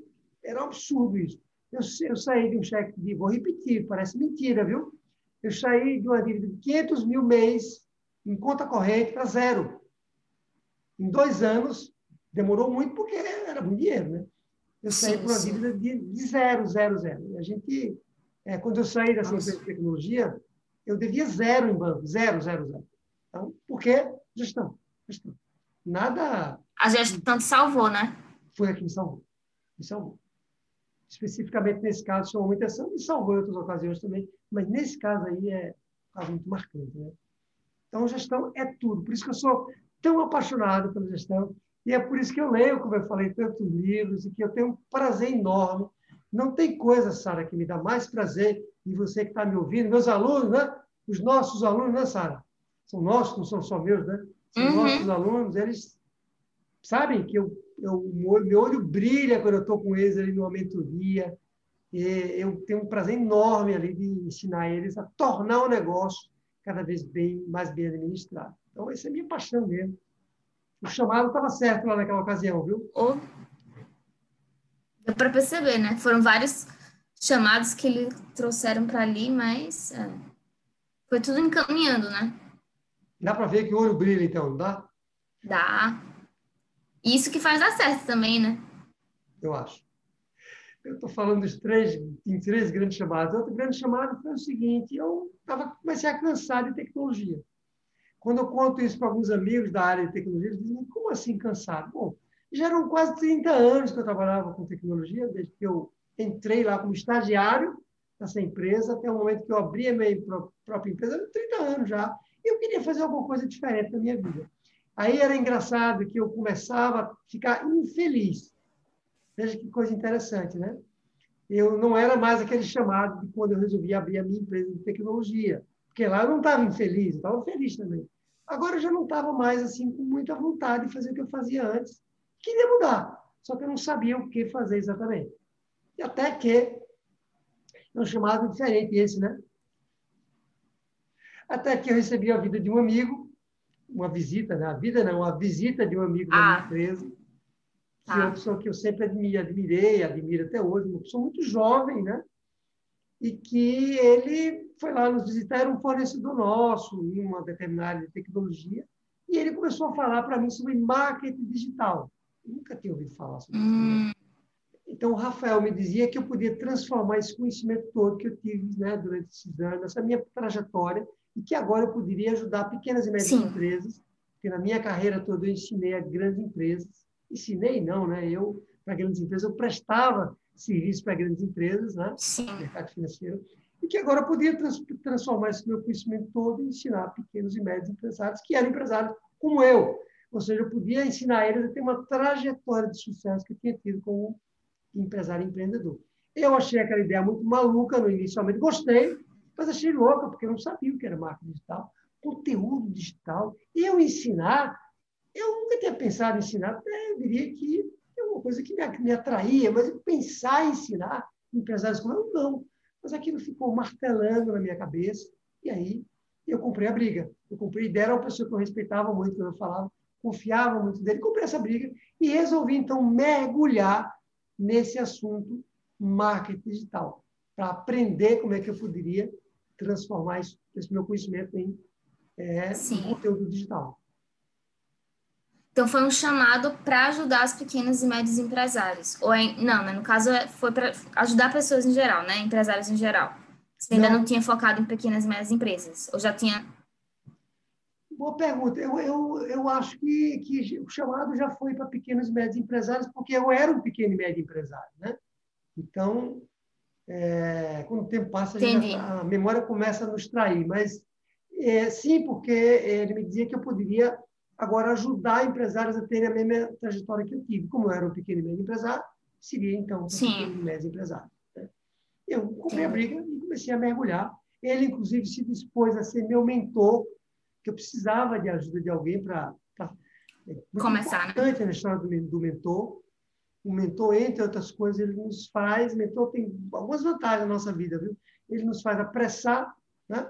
era um absurdo isso. Eu, eu saí de um cheque de, vou repetir, parece mentira, viu? Eu saí de uma dívida de 500 mil mês em conta corrente para zero. Em dois anos, demorou muito porque era muito dinheiro, né? Eu saí sim, por uma dívida de, de zero, zero, zero. E a gente é, quando eu saí dessa Nossa. empresa de tecnologia, eu devia zero em banco, zero, zero, zero. Então, por quê? Gestão. Gestão. Nada. A gestão te salvou, né? Foi aqui que me salvou. Me salvou. Especificamente nesse caso, chamou muita atenção, me salvou em outras ocasiões também, mas nesse caso aí é um caso muito marcante. Né? Então, gestão é tudo. Por isso que eu sou tão apaixonado pela gestão. E é por isso que eu leio, como eu falei, tantos livros e que eu tenho um prazer enorme não tem coisa, Sara, que me dá mais prazer, e você que está me ouvindo, meus alunos, né? Os nossos alunos, né, Sara? São nossos, não são só meus, né? São uhum. nossos alunos, eles sabem que eu, eu, meu olho brilha quando eu estou com eles ali numa mentoria. E eu tenho um prazer enorme ali de ensinar eles a tornar o negócio cada vez bem mais bem administrado. Então, essa é a minha paixão mesmo. O chamado estava certo lá naquela ocasião, viu? Deu para perceber, né? Foram vários chamados que ele trouxeram para ali, mas é, foi tudo encaminhando, né? Dá para ver que o olho brilha, então, não dá? Dá. Isso que faz dar certo também, né? Eu acho. Eu estou falando dos três, em três grandes chamadas. Outro grande chamado foi o seguinte: eu tava, comecei a cansar de tecnologia. Quando eu conto isso para alguns amigos da área de tecnologia, eles dizem: como assim cansado? Bom, já eram quase 30 anos que eu trabalhava com tecnologia, desde que eu entrei lá como estagiário nessa empresa, até o momento que eu abri a minha própria empresa, 30 anos já. E eu queria fazer alguma coisa diferente na minha vida. Aí era engraçado que eu começava a ficar infeliz. Veja que coisa interessante, né? Eu não era mais aquele chamado de quando eu resolvi abrir a minha empresa de tecnologia. Porque lá eu não estava infeliz, eu estava feliz também. Agora eu já não estava mais assim com muita vontade de fazer o que eu fazia antes queria mudar, só que eu não sabia o que fazer exatamente. E até que é um chamado diferente esse, né? Até que eu recebi a vida de um amigo, uma visita, né? A vida não, a visita de um amigo ah. da minha empresa, que ah. é uma pessoa que eu sempre admirei, admirei, até hoje, uma pessoa muito jovem, né? E que ele foi lá nos visitar, era um fornecedor nosso em uma determinada tecnologia, e ele começou a falar para mim sobre marketing digital. Nunca tinha ouvido falar sobre isso. Hum. Então, o Rafael me dizia que eu podia transformar esse conhecimento todo que eu tive né, durante esses anos, essa minha trajetória, e que agora eu poderia ajudar pequenas e médias Sim. empresas, porque na minha carreira toda eu ensinei a grandes empresas. Ensinei, não, né? Eu, para grandes empresas, eu prestava serviço para grandes empresas, né? Sim. mercado financeiro, e que agora podia trans transformar esse meu conhecimento todo e ensinar pequenos e médios empresários, que eram empresários como eu, ou seja, eu podia ensinar eles a ter uma trajetória de sucesso que eu tinha tido como empresário empreendedor. Eu achei aquela ideia muito maluca no inicialmente, gostei, mas achei louca, porque eu não sabia o que era marketing digital, conteúdo digital. Eu ensinar, eu nunca tinha pensado em ensinar, até eu diria que é uma coisa que me, me atraía, mas pensar em ensinar empresários como eu, não. Mas aquilo ficou martelando na minha cabeça, e aí eu comprei a briga. Eu comprei, deram uma pessoa que eu respeitava muito quando eu falava, confiava muito dele, comprei essa briga e resolvi, então, mergulhar nesse assunto marketing digital, para aprender como é que eu poderia transformar esse meu conhecimento em é, do conteúdo digital. Então, foi um chamado para ajudar os pequenos e médios empresários. Ou é, não, né? no caso, é, foi para ajudar pessoas em geral, né? empresários em geral. Você ainda não, não tinha focado em pequenas e médias empresas? Ou já tinha Boa pergunta. Eu, eu, eu acho que, que o chamado já foi para pequenos e médios empresários, porque eu era um pequeno e médio empresário. Né? Então, é, quando o tempo passa, a, a, memória começa a nos trair. Mas, é, sim, porque ele me dizia que eu poderia agora ajudar empresários a terem a mesma trajetória que eu tive. Como eu era um pequeno e médio empresário, seria, então, um sim. pequeno e médio empresário. Né? Eu comprei a briga e comecei a mergulhar. Ele, inclusive, se dispôs a ser meu mentor que eu precisava de ajuda de alguém para é começar, né? importante né? na história do, do mentor. O mentor, entre outras coisas, ele nos faz, mentor tem algumas vantagens na nossa vida, viu? Ele nos faz apressar, né?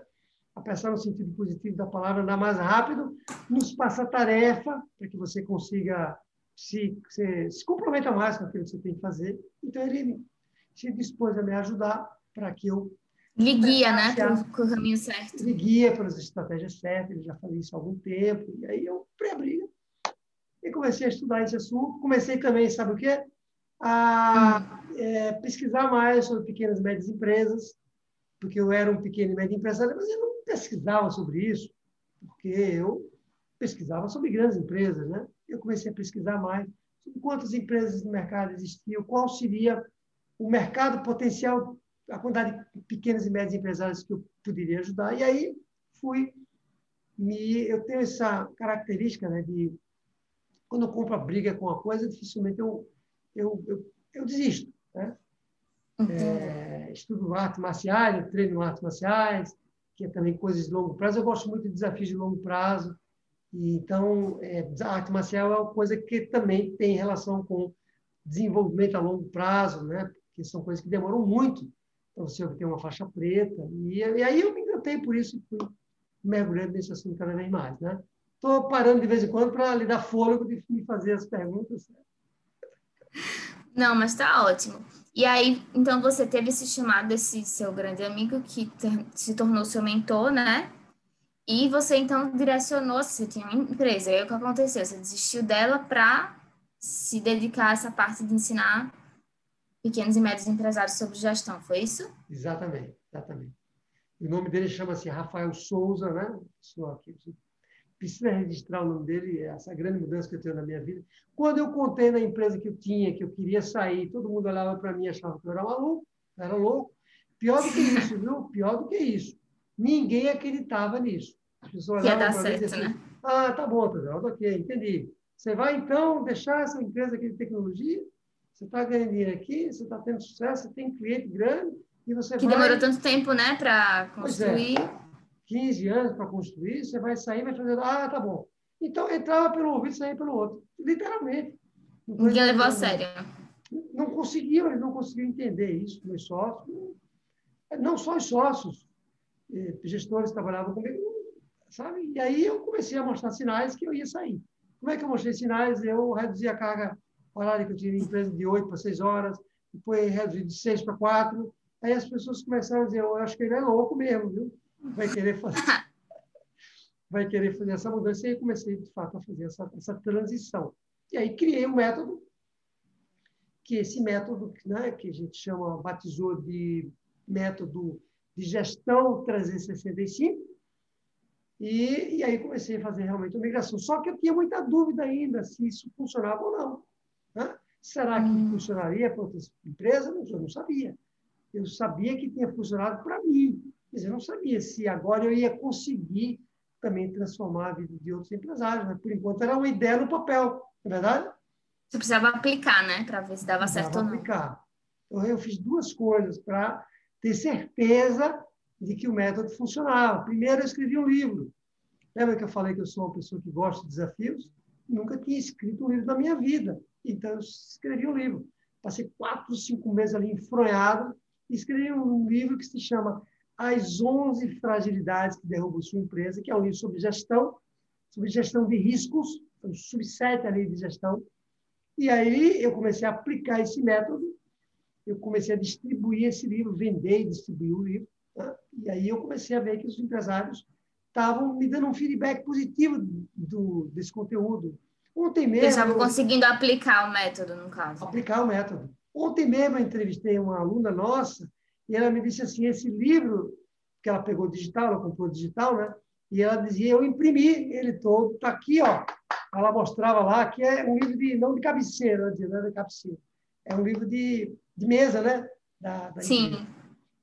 Apressar no sentido positivo da palavra, andar mais rápido, nos passa tarefa para que você consiga se, se, se comprometa mais com aquilo que você tem que fazer. Então, ele se dispôs a me ajudar para que eu lhe guia, né, para o caminho certo. Lhe guia para as estratégias certas, ele já fazia isso há algum tempo, e aí eu fui abrir e comecei a estudar esse assunto. Comecei também, sabe o quê? A hum. é, pesquisar mais sobre pequenas e médias empresas, porque eu era um pequeno e médio empresário, mas eu não pesquisava sobre isso, porque eu pesquisava sobre grandes empresas, né? Eu comecei a pesquisar mais sobre quantas empresas no mercado existiam, qual seria o mercado potencial a quantidade de pequenos e médios empresários que eu poderia ajudar. E aí fui me eu tenho essa característica né, de quando eu compro a briga com uma coisa dificilmente eu eu, eu, eu desisto né? É, estudo artes marciais treino artes marciais que é também coisas de longo prazo eu gosto muito de desafios de longo prazo e então é, a arte marcial é uma coisa que também tem relação com desenvolvimento a longo prazo né porque são coisas que demoram muito para você obter uma faixa preta. E, e, aí eu me encantei por isso e fui mergulhando nesse assunto cada vez mais. Né? Estou parando de vez em quando para lhe dar fôlego de me fazer as perguntas. Não, mas está ótimo. E aí, então você teve esse chamado desse seu grande amigo que se tornou seu mentor, né? E você então direcionou, você tinha uma empresa. Aí o que aconteceu? Você desistiu dela para se dedicar a essa parte de ensinar pequenos e médios empresários sobre gestão, foi isso? Exatamente, exatamente. O nome dele chama-se Rafael Souza, né? Pessoa aqui, precisa registrar o nome dele, essa grande mudança que eu tenho na minha vida. Quando eu contei na empresa que eu tinha, que eu queria sair, todo mundo olhava para mim e achava que eu era maluco, era louco. Pior do que isso, viu? Pior do que isso. Ninguém acreditava nisso. As pessoas olhavam para mim e diziam, assim, né? ah, tá bom, Pedro, ok, entendi. Você vai, então, deixar essa empresa aqui de tecnologia você está ganhando dinheiro aqui, você está tendo sucesso, você tem cliente grande e você que vai... demorou tanto tempo, né, para é. construir. É, 15 anos para construir, você vai sair, vai fazer, ah, tá bom. Então, entrava pelo ouvido e saía pelo outro, literalmente. Ninguém levou a sério. Não conseguiam, eles não conseguiam entender isso, meus sócios. Não só os sócios, eh, gestores trabalhavam comigo, sabe? E aí eu comecei a mostrar sinais que eu ia sair. Como é que eu mostrei sinais? Eu reduzi a carga horário que eu tinha empresa de 8 para 6 horas, depois reduzido de 6 para 4. Aí as pessoas começaram a dizer, eu acho que ele é louco mesmo, viu? Vai querer fazer, vai querer fazer essa mudança. E aí comecei, de fato, a fazer essa, essa transição. E aí criei um método, que esse método, né, que a gente chama, batizou de método de gestão 365, e, e aí comecei a fazer realmente a migração. Só que eu tinha muita dúvida ainda se isso funcionava ou não. Né? Será que hum. funcionaria para outras empresas? Eu não sabia. Eu sabia que tinha funcionado para mim, mas eu não sabia se agora eu ia conseguir também transformar a vida de outros empresários. Né? Por enquanto era uma ideia no papel, não é verdade? Você precisava aplicar, né? Para ver se dava precisava certo ou não. aplicar. Então, eu fiz duas coisas para ter certeza de que o método funcionava. Primeiro, eu escrevi um livro. Lembra que eu falei que eu sou uma pessoa que gosta de desafios? Nunca tinha escrito um livro na minha vida. Então, eu escrevi um livro. Passei quatro, cinco meses ali enfronhado e escrevi um livro que se chama As 11 Fragilidades que Derrubam Sua Empresa, que é um livro sobre gestão, sobre gestão de riscos, um subset ali de gestão. E aí eu comecei a aplicar esse método, eu comecei a distribuir esse livro, vender e distribuir o livro. Né? E aí eu comecei a ver que os empresários estavam me dando um feedback positivo do, desse conteúdo. Ontem mesmo. Eles estavam conseguindo aplicar o método, no caso. Aplicar o método. Ontem mesmo eu entrevistei uma aluna nossa e ela me disse assim: esse livro que ela pegou digital, ela comprou digital, né? E ela dizia: eu imprimi ele todo, está aqui, ó. Ela mostrava lá que é um livro de não de cabeceira, não é de cabeceira, é um livro de, de mesa, né? Da, da Sim.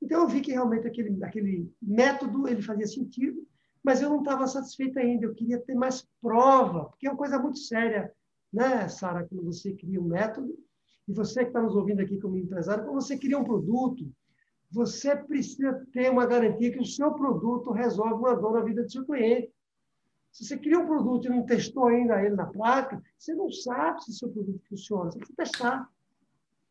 Então eu vi que realmente aquele, aquele método ele fazia sentido mas eu não estava satisfeita ainda, eu queria ter mais prova, porque é uma coisa muito séria, né, Sara, quando você cria um método, e você que está nos ouvindo aqui como empresário, quando você cria um produto, você precisa ter uma garantia que o seu produto resolve uma dor na vida do seu cliente. Se você cria um produto e não testou ainda ele na prática, você não sabe se o seu produto funciona. Você precisa testar.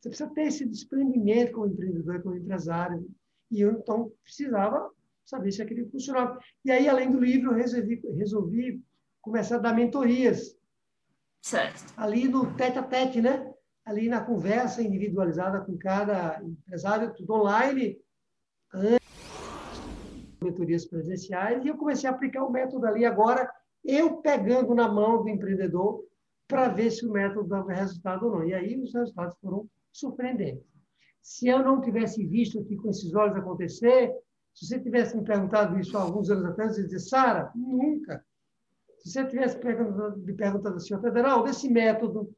Você precisa ter esse desprendimento como empreendedor, como empresário. E eu, então, precisava saber se aquilo funcionava. E aí, além do livro, eu resolvi, resolvi começar a dar mentorias. Certo. Ali no tete a tete, né? Ali na conversa individualizada com cada empresário, tudo online, mentorias presenciais, e eu comecei a aplicar o método ali agora, eu pegando na mão do empreendedor para ver se o método dava resultado ou não. E aí os resultados foram surpreendentes. Se eu não tivesse visto aqui com esses olhos acontecer, se você tivesse me perguntado isso há alguns anos atrás, eu ia dizer, Sara, nunca. Se você tivesse me perguntado assim, Federal, desse método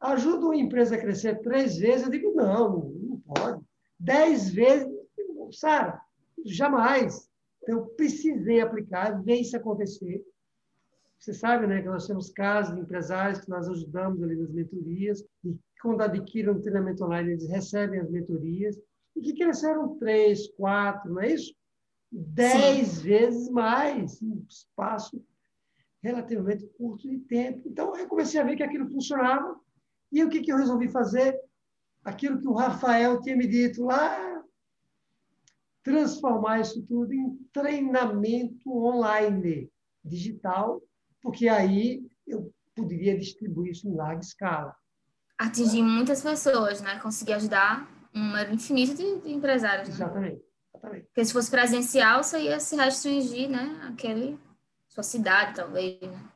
ajuda uma empresa a crescer três vezes, eu digo, não, não pode. Dez vezes, Sara, jamais. Então, eu precisei aplicar, ver isso acontecer. Você sabe né, que nós temos casos de empresários que nós ajudamos ali nas mentorias, e quando adquirem um treinamento online, eles recebem as mentorias, e que cresceram três, quatro, não é isso? dez Sim. vezes mais em um espaço relativamente curto de tempo. Então, eu comecei a ver que aquilo funcionava. E o que, que eu resolvi fazer? Aquilo que o Rafael tinha me dito lá, transformar isso tudo em treinamento online, digital, porque aí eu poderia distribuir isso em larga escala. Atingir muitas pessoas, né? Conseguir ajudar um número infinito de, de empresários. Né? Exatamente. Exatamente. Porque se fosse presencial, você ia se restringir, né? Aquele, sua cidade, talvez, né?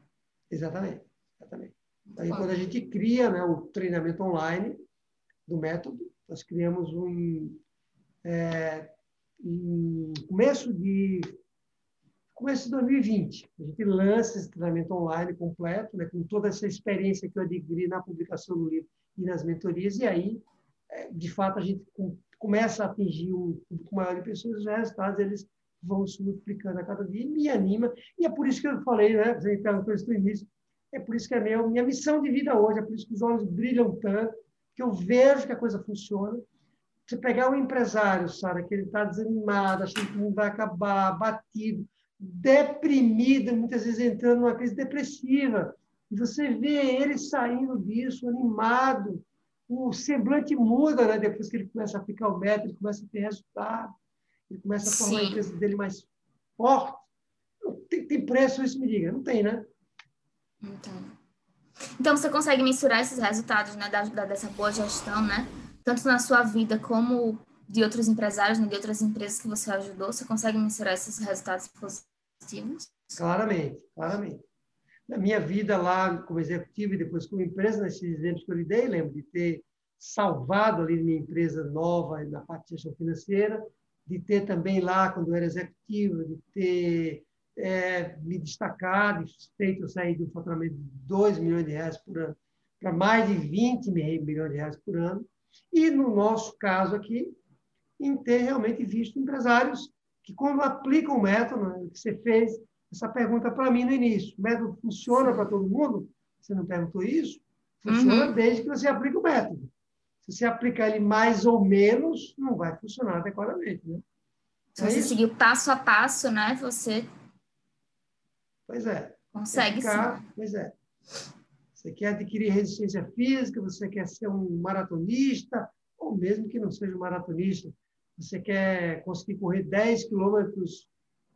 Exatamente. Exatamente. Aí, quando a gente cria né, o treinamento online do método, nós criamos um... É, começo de começo de 2020. A gente lança esse treinamento online completo, né, com toda essa experiência que eu adquiri na publicação do livro e nas mentorias, e aí, é, de fato, a gente começa a atingir um público maior de pessoas, os resultados eles vão se multiplicando a cada dia e me anima. E é por isso que eu falei, né? Você me perguntou isso no início. É por isso que é minha, minha missão de vida hoje, é por isso que os olhos brilham tanto, que eu vejo que a coisa funciona. Você pegar um empresário, Sara, que ele está desanimado, achando que o mundo vai acabar, batido, deprimido, muitas vezes entrando numa crise depressiva, e você vê ele saindo disso, animado, o semblante muda, né? Depois que ele começa a aplicar o método, ele começa a ter resultado, ele começa a formar Sim. a empresa dele mais forte. Tem, tem preço isso, me diga? Não tem, né? Então, então você consegue mensurar esses resultados, né, da, da, dessa boa gestão, né? Tanto na sua vida como de outros empresários, né, de outras empresas que você ajudou, você consegue mensurar esses resultados positivos? Claramente, claramente na minha vida lá como executivo e depois como empresa, nesses exemplos que eu lhe dei, lembro de ter salvado ali minha empresa nova na parte de gestão financeira, de ter também lá, quando eu era executivo, de ter é, me destacado, feito eu sair de um faturamento de 2 milhões de reais por ano para mais de 20 milhões de reais por ano. E, no nosso caso aqui, em ter realmente visto empresários que, quando aplicam o método né, que você fez, essa pergunta para mim no início. O método funciona para todo mundo? Você não perguntou isso? Funciona uhum. desde que você aplica o método. Se você aplicar ele mais ou menos, não vai funcionar adequadamente. Né? Se é você seguir passo a passo, né? Você. Pois é. Consegue ficar, sim. Pois é. Você quer adquirir resistência física, você quer ser um maratonista, ou mesmo que não seja um maratonista, você quer conseguir correr 10 quilômetros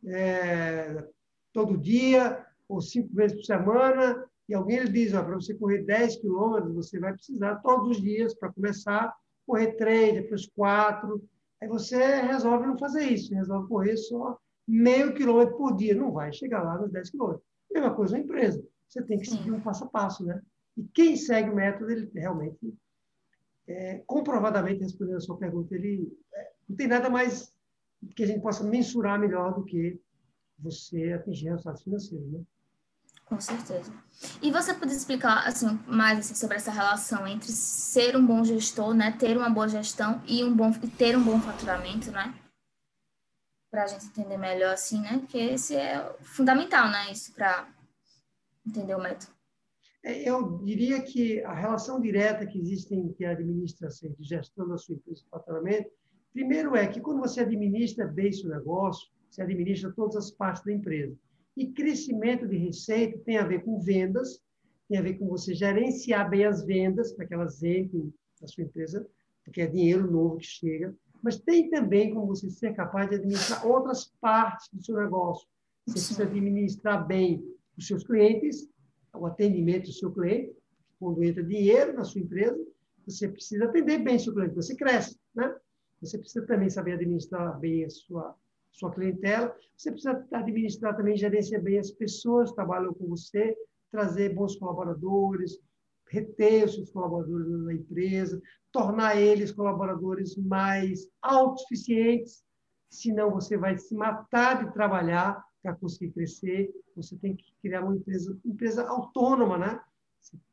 é, todo dia ou cinco vezes por semana, e alguém lhe diz, para você correr 10 quilômetros, você vai precisar todos os dias para começar, correr três, depois quatro. Aí você resolve não fazer isso, resolve correr só meio quilômetro por dia. Não vai chegar lá nos 10 quilômetros. Mesma coisa na empresa. Você tem que seguir um passo a passo, né? E quem segue o método, ele realmente, é, comprovadamente, respondendo a sua pergunta, ele é, não tem nada mais que a gente possa mensurar melhor do que você atingir resultados financeiros, né? Com certeza. E você pode explicar assim, mais assim, sobre essa relação entre ser um bom gestor, né, ter uma boa gestão e um bom ter um bom faturamento, né? Para a gente entender melhor assim, né? Porque esse é fundamental, né? Isso para entender o método. É, eu diria que a relação direta que existe entre a administração e gestão da sua empresa de faturamento, primeiro é que quando você administra bem seu negócio, você administra todas as partes da empresa. E crescimento de receita tem a ver com vendas, tem a ver com você gerenciar bem as vendas, para que elas entrem na sua empresa, porque é dinheiro novo que chega. Mas tem também como você ser capaz de administrar outras partes do seu negócio. Você precisa administrar bem os seus clientes, o atendimento do seu cliente. Quando entra dinheiro na sua empresa, você precisa atender bem o seu cliente, você cresce, né? Você precisa também saber administrar bem a sua sua clientela. Você precisa administrar também, gerenciar bem as pessoas que trabalham com você, trazer bons colaboradores, reter os seus colaboradores na empresa, tornar eles colaboradores mais autossuficientes, senão você vai se matar de trabalhar para conseguir crescer. Você tem que criar uma empresa, empresa autônoma, né?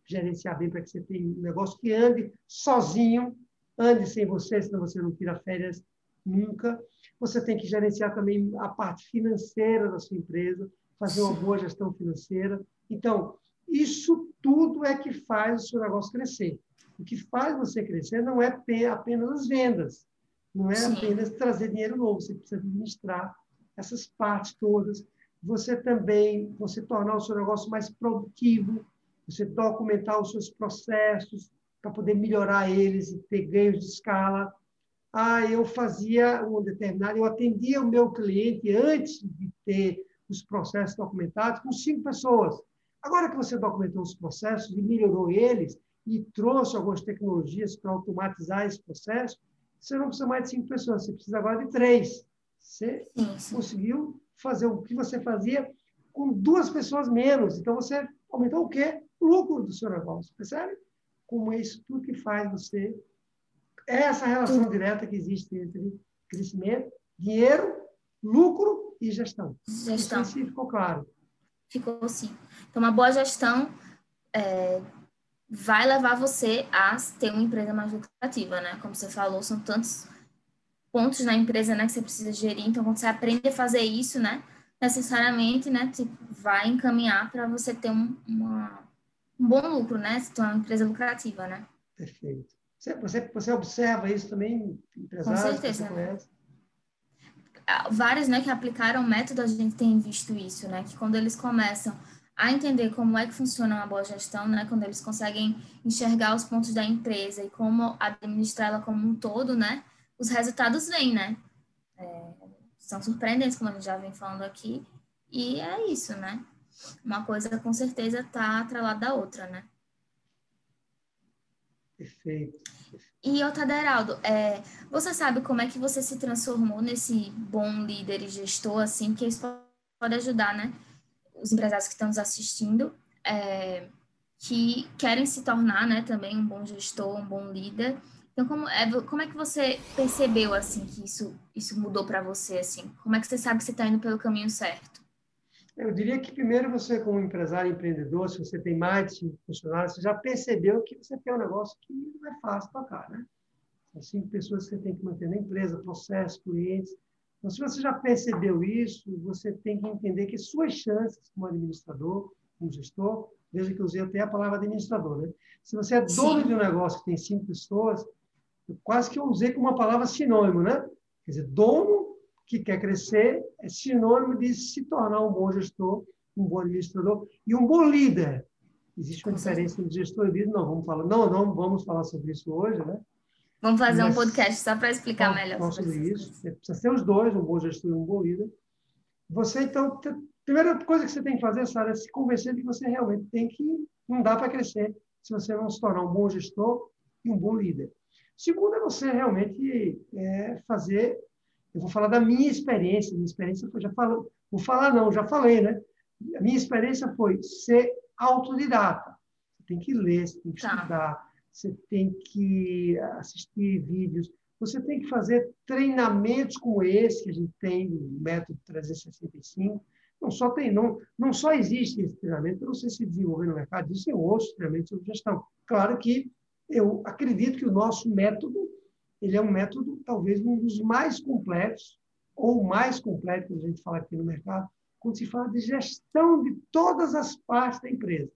gerenciar bem para que você tenha um negócio que ande sozinho, ande sem você, senão você não tira férias nunca. Você tem que gerenciar também a parte financeira da sua empresa, fazer uma boa gestão financeira. Então, isso tudo é que faz o seu negócio crescer. O que faz você crescer não é apenas as vendas, não é Sim. apenas trazer dinheiro novo, você precisa administrar essas partes todas. Você também, você tornar o seu negócio mais produtivo, você documentar os seus processos para poder melhorar eles e ter ganhos de escala ah, eu fazia um determinado, eu atendia o meu cliente antes de ter os processos documentados com cinco pessoas. Agora que você documentou os processos e melhorou eles e trouxe algumas tecnologias para automatizar esse processo, você não precisa mais de cinco pessoas, você precisa agora de três. Você conseguiu fazer o que você fazia com duas pessoas menos. Então, você aumentou o quê? O lucro do seu negócio. Percebe? Como é isso tudo que faz você é essa relação direta que existe entre crescimento, dinheiro, lucro e gestão. Gestão. Isso ficou claro. Ficou sim. Então, uma boa gestão é, vai levar você a ter uma empresa mais lucrativa, né? Como você falou, são tantos pontos na empresa, né, que você precisa gerir. Então, quando você aprende a fazer isso, né, necessariamente, né, tipo, vai encaminhar para você ter um, uma, um bom lucro, né? Se tornar uma empresa lucrativa, né? Perfeito. Você, você observa isso também, empresários? Com certeza. Né? Vários né, que aplicaram o método, a gente tem visto isso, né? Que quando eles começam a entender como é que funciona uma boa gestão, né? Quando eles conseguem enxergar os pontos da empresa e como administrá-la como um todo, né? Os resultados vêm, né? É, são surpreendentes, como a gente já vem falando aqui. E é isso, né? Uma coisa com certeza está atrelada da outra, né? Perfeito. E, Otaderaldo, é, você sabe como é que você se transformou nesse bom líder e gestor, assim, que isso pode ajudar, né? Os empresários que estão nos assistindo, é, que querem se tornar, né, também um bom gestor, um bom líder. Então, como é, como é que você percebeu, assim, que isso, isso mudou para você, assim? Como é que você sabe que você está indo pelo caminho certo? Eu diria que primeiro você, como empresário empreendedor, se você tem mais de cinco funcionários, você já percebeu que você tem um negócio que não é fácil tocar, né? São cinco pessoas que você tem que manter na empresa, processos, clientes. Então, se você já percebeu isso, você tem que entender que suas chances como administrador, como gestor, veja que eu usei até a palavra administrador, né? Se você é dono Sim. de um negócio que tem cinco pessoas, quase que eu usei como uma palavra sinônimo, né? Quer dizer, dono que quer crescer é sinônimo de se tornar um bom gestor, um bom administrador e um bom líder. Existe uma diferença entre gestor e líder. Não vamos falar, não, não vamos falar sobre isso hoje, né? Vamos fazer Mas, um podcast só para explicar melhor sobre, sobre isso. isso. Precisa ser os dois, um bom gestor e um bom líder. Você então, a primeira coisa que você tem que fazer, Sara, é se convencer de que você realmente tem que não dá para crescer se você não se tornar um bom gestor e um bom líder. Segundo é você realmente é, fazer Eu vou falar da minha experiência. Minha experiência foi, já falou, vou falar não, já falei, né? A minha experiência foi ser autodidata. Você tem que ler, você tem que tá. estudar, você tem que assistir vídeos, você tem que fazer treinamentos como esse que a gente tem no método 365. Não só tem, não, não só existe esse treinamento, eu não sei se desenvolver no mercado, existem outros treinamentos sobre gestão. Claro que eu acredito que o nosso método ele é um método talvez um dos mais completos ou mais completo a gente fala aqui no mercado quando se fala de gestão de todas as partes da empresa.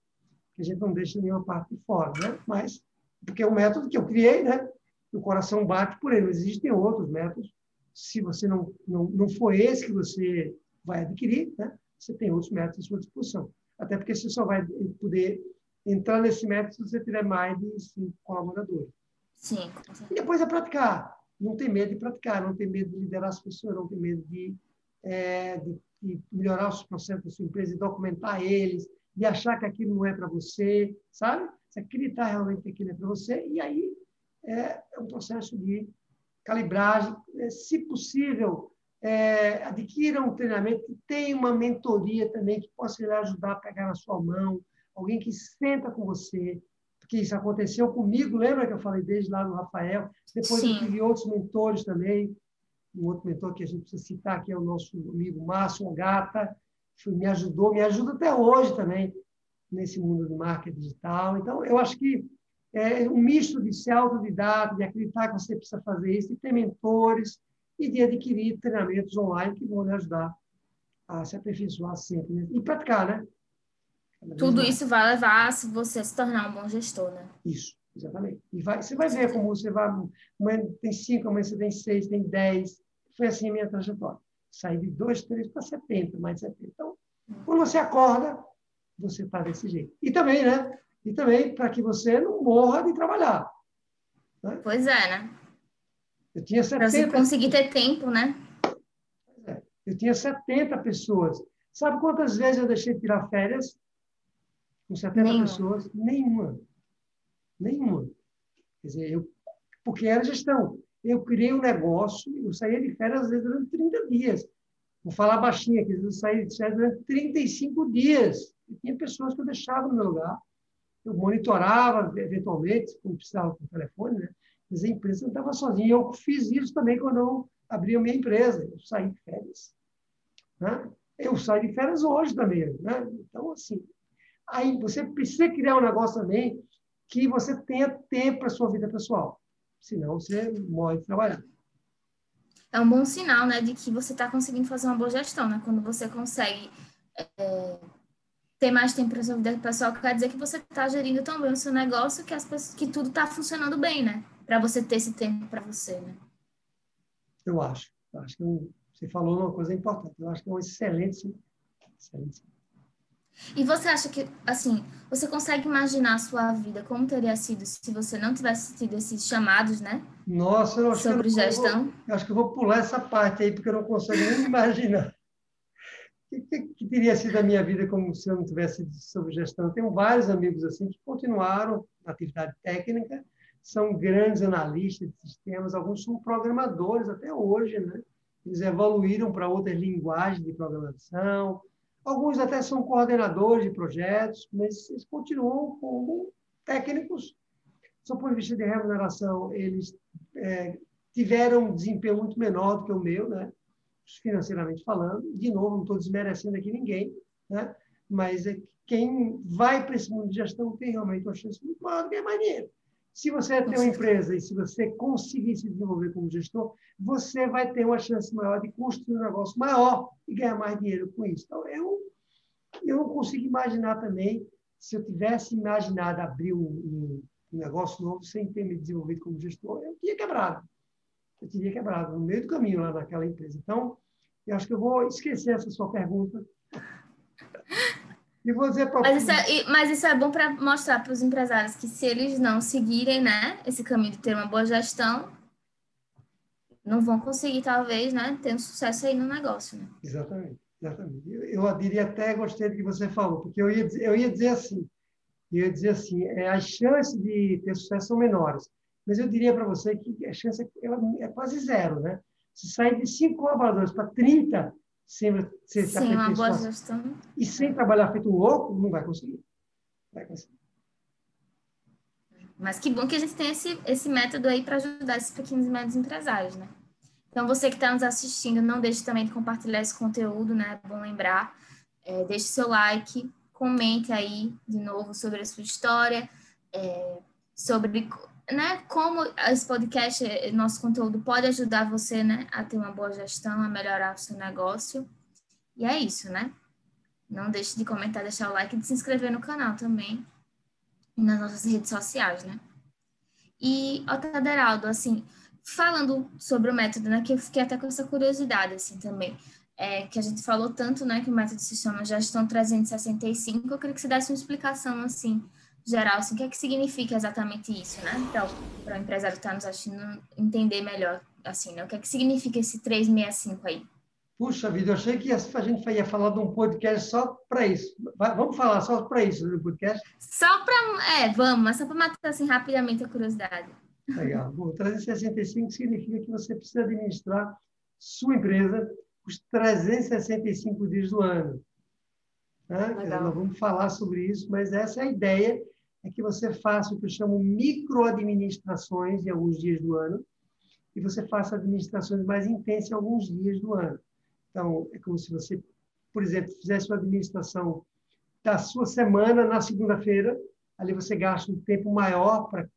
Que a gente não deixa nenhuma parte fora né? Mas porque é um método que eu criei né? O coração bate por ele. Existem outros métodos. Se você não não, não for esse que você vai adquirir né? Você tem outros métodos à sua disposição. Até porque você só vai poder entrar nesse método se você tiver mais de cinco colaboradores Sim. E depois é praticar. Não tem medo de praticar, não tem medo de liderar as pessoas, não tem medo de, é, de, de melhorar os processos da sua empresa, de documentar eles, de achar que aquilo não é para você, sabe? Você acreditar realmente que aquilo é para você. E aí é, é, um processo de calibragem. É, se possível, é, adquira um treinamento que tenha uma mentoria também que possa lhe ajudar a pegar na sua mão, alguém que senta com você, que isso aconteceu comigo, lembra que eu falei desde lá no Rafael? Depois Sim. eu tive outros mentores também. Um outro mentor que a gente precisa citar, que é o nosso amigo Márcio Gata, que me ajudou, me ajuda até hoje também nesse mundo do marketing digital. Então, eu acho que é um misto de ser autodidata, de acreditar que você precisa fazer isso, de ter mentores e de adquirir treinamentos online que vão lhe ajudar a se aperfeiçoar sempre. Né? E praticar, né? Tudo isso vai levar a você se tornar um bom gestor, né? Isso, exatamente. E vai, você vai ver como você vai. Amanhã tem cinco, amanhã você tem seis, tem dez. Foi assim a minha trajetória. Saí de dois, três para 70, mais de 70. Então, quando você acorda, você está desse jeito. E também, né? E também para que você não morra de trabalhar. Né? Pois é, né? Eu tinha 70. Para você conseguir ter tempo, né? É. Eu tinha 70 pessoas. Sabe quantas vezes eu deixei de tirar férias? Com 70 nenhuma. pessoas, nenhuma. Nenhuma. Quer dizer, eu, porque era gestão. Eu criei um negócio, eu saía de férias às vezes durante 30 dias. Vou falar baixinho aqui, eu saía de férias durante 35 dias. E tinha pessoas que eu deixava no meu lugar. Eu monitorava, eventualmente, quando precisava com o telefone, né? mas a empresa não estava sozinha. Eu fiz isso também quando eu abri a minha empresa. Eu saí de férias. Né? Eu saio de férias hoje também. Né? Então, assim, Aí você precisa criar um negócio também que você tenha tempo para sua vida pessoal. Senão você morre de trabalhar. É um bom sinal, né, de que você está conseguindo fazer uma boa gestão, né? Quando você consegue é, ter mais tempo para sua vida pessoal, quer dizer que você está gerindo tão bem o seu negócio que, as pessoas, que tudo está funcionando bem, né? Para você ter esse tempo para você, né? Eu acho. Eu acho que você falou uma coisa importante. Eu acho que é um excelente, excelente e você acha que, assim, você consegue imaginar a sua vida como teria sido se você não tivesse tido esses chamados, né? Nossa, eu acho sobre que eu gestão. Vou, eu acho que eu vou pular essa parte aí, porque eu não consigo nem imaginar. O que, que, teria sido a minha vida como se eu não tivesse sobre gestão? Eu tenho vários amigos assim que continuaram na atividade técnica, são grandes analistas de sistemas, alguns são programadores até hoje, né? Eles evoluíram para outras linguagens de programação, Alguns até são coordenadores de projetos, mas eles continuam como técnicos. Ponto de vista de remuneração, eles é, tiveram um desempenho muito menor do que o meu, né? financeiramente falando. De novo, não estou desmerecendo aqui ninguém, né? mas é quem vai para esse mundo de gestão tem realmente uma chance muito maior de ganhar mais dinheiro. Se você tem uma empresa e se você conseguir se desenvolver como gestor, você vai ter uma chance maior de construir um negócio maior e ganhar mais dinheiro com isso. Então, eu, eu não consigo imaginar também, se eu tivesse imaginado abrir um, um, negócio novo sem ter me desenvolvido como gestor, eu teria quebrado. Eu teria quebrado no meio do caminho lá naquela empresa. Então, eu acho que eu vou esquecer essa sua pergunta e para mas, isso é, mas isso é bom para mostrar para os empresários que se eles não seguirem né, esse caminho de ter uma boa gestão, não vão conseguir, talvez, né, ter um sucesso aí no negócio. Né? Exatamente, exatamente. Eu, eu diria até, gostei do que você falou, porque eu ia, eu ia dizer assim, eu ia dizer assim, é, as chances de ter sucesso são menores, mas eu diria para você que a chance é, é quase zero, né? Se sair de cinco colaboradores para 30, sem, sem Sim, uma boa gestão. E sem trabalhar feito louco, não vai conseguir. Vai conseguir. Mas que bom que a gente tem esse, esse método aí para ajudar esses pequenos e médios empresários, né? Então, você que está nos assistindo, não deixe também de compartilhar esse conteúdo, né? É bom lembrar. É, deixe seu like, comente aí de novo sobre a sua história, é, sobre né, como esse podcast, nosso conteúdo pode ajudar você né, a ter uma boa gestão, a melhorar o seu negócio. E é isso, né? Não deixe de comentar, deixar o like e de se inscrever no canal também e nas nossas redes sociais, né? E, Otaderaldo, assim, falando sobre o método, né, que eu fiquei até com essa curiosidade, assim, também, é, que a gente falou tanto, né, que o método se chama Gestão 365, eu queria que você desse uma explicação, assim, geral, assim, o que é que significa exatamente isso, né, para o empresário que está nos assistindo entender melhor, assim, né, o que é que significa esse 365 aí? Puxa vida, eu achei que a gente ia falar de um podcast só para isso. Vamos falar só para isso no podcast? Só para. É, vamos, mas só para matar assim rapidamente a curiosidade. Legal. Bom, 365 significa que você precisa administrar sua empresa os 365 dias do ano. Né? Nós vamos falar sobre isso, mas essa é a ideia, é que você faça o que eu chamo microadministrações em alguns dias do ano e você faça administrações mais intensas em alguns dias do ano. Então, é como se você, por exemplo, fizesse uma administração da sua semana na segunda-feira, ali você gasta um tempo maior para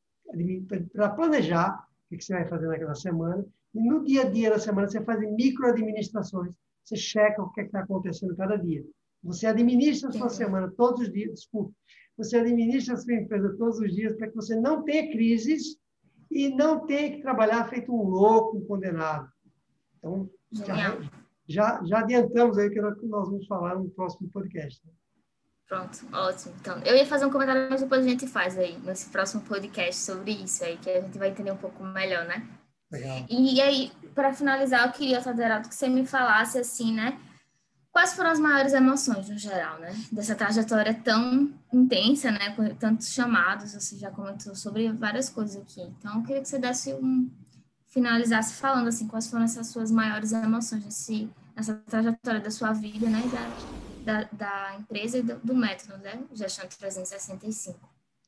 planejar o que você vai fazer naquela semana, e no dia a dia da semana você faz micro-administrações, você checa o que é está acontecendo cada dia. Você administra a sua semana todos os dias, desculpa, você administra a sua empresa todos os dias para que você não tenha crises e não tenha que trabalhar feito um louco, um condenado. Então, já, já, já adiantamos aí que nós vamos falar no próximo podcast. Né? Pronto, ótimo. Então, eu ia fazer um comentário, mas depois a gente faz aí, nesse próximo podcast, sobre isso aí, que a gente vai entender um pouco melhor, né? Legal. E aí, para finalizar, eu queria, Federato, que você me falasse assim, né? Quais foram as maiores emoções, no geral, né? Dessa trajetória tão intensa, né? Com tantos chamados, você já comentou sobre várias coisas aqui. Então, eu queria que você desse um, finalizasse falando assim, quais foram essas suas maiores emoções nesse, nessa trajetória da sua vida, né, da, da, da empresa e do, do, método, né, Gestão 365.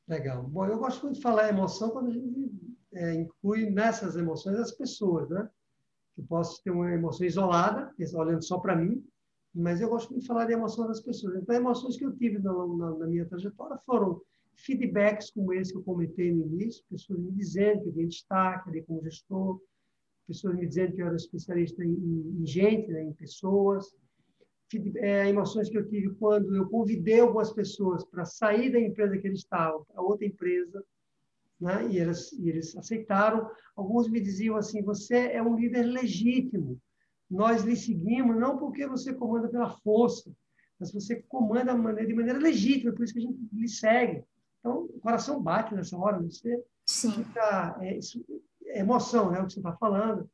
Legal. Bom, eu gosto muito de falar emoção quando a gente é, inclui nessas emoções as pessoas, né? Eu posso ter uma emoção isolada, olhando só para mim, mas eu gosto de falar de emoção das pessoas. Então, emoções que eu tive na, na, na minha trajetória foram feedbacks como esse que eu comentei no início, pessoas me dizendo que eu tinha destaque ali como gestor, pessoas me dizendo que eu era especialista em, em gente, né, em pessoas, é, emoções que eu tive quando eu convidei algumas pessoas para sair da empresa que eles estavam para outra empresa, né, e, eles, e eles aceitaram. Alguns me diziam assim: você é um líder legítimo, nós lhe seguimos não porque você comanda pela força, mas você comanda de maneira legítima, por isso que a gente lhe segue. Então, o coração bate nessa hora, você Sim. fica. É, isso, é emoção, né? O que você está falando.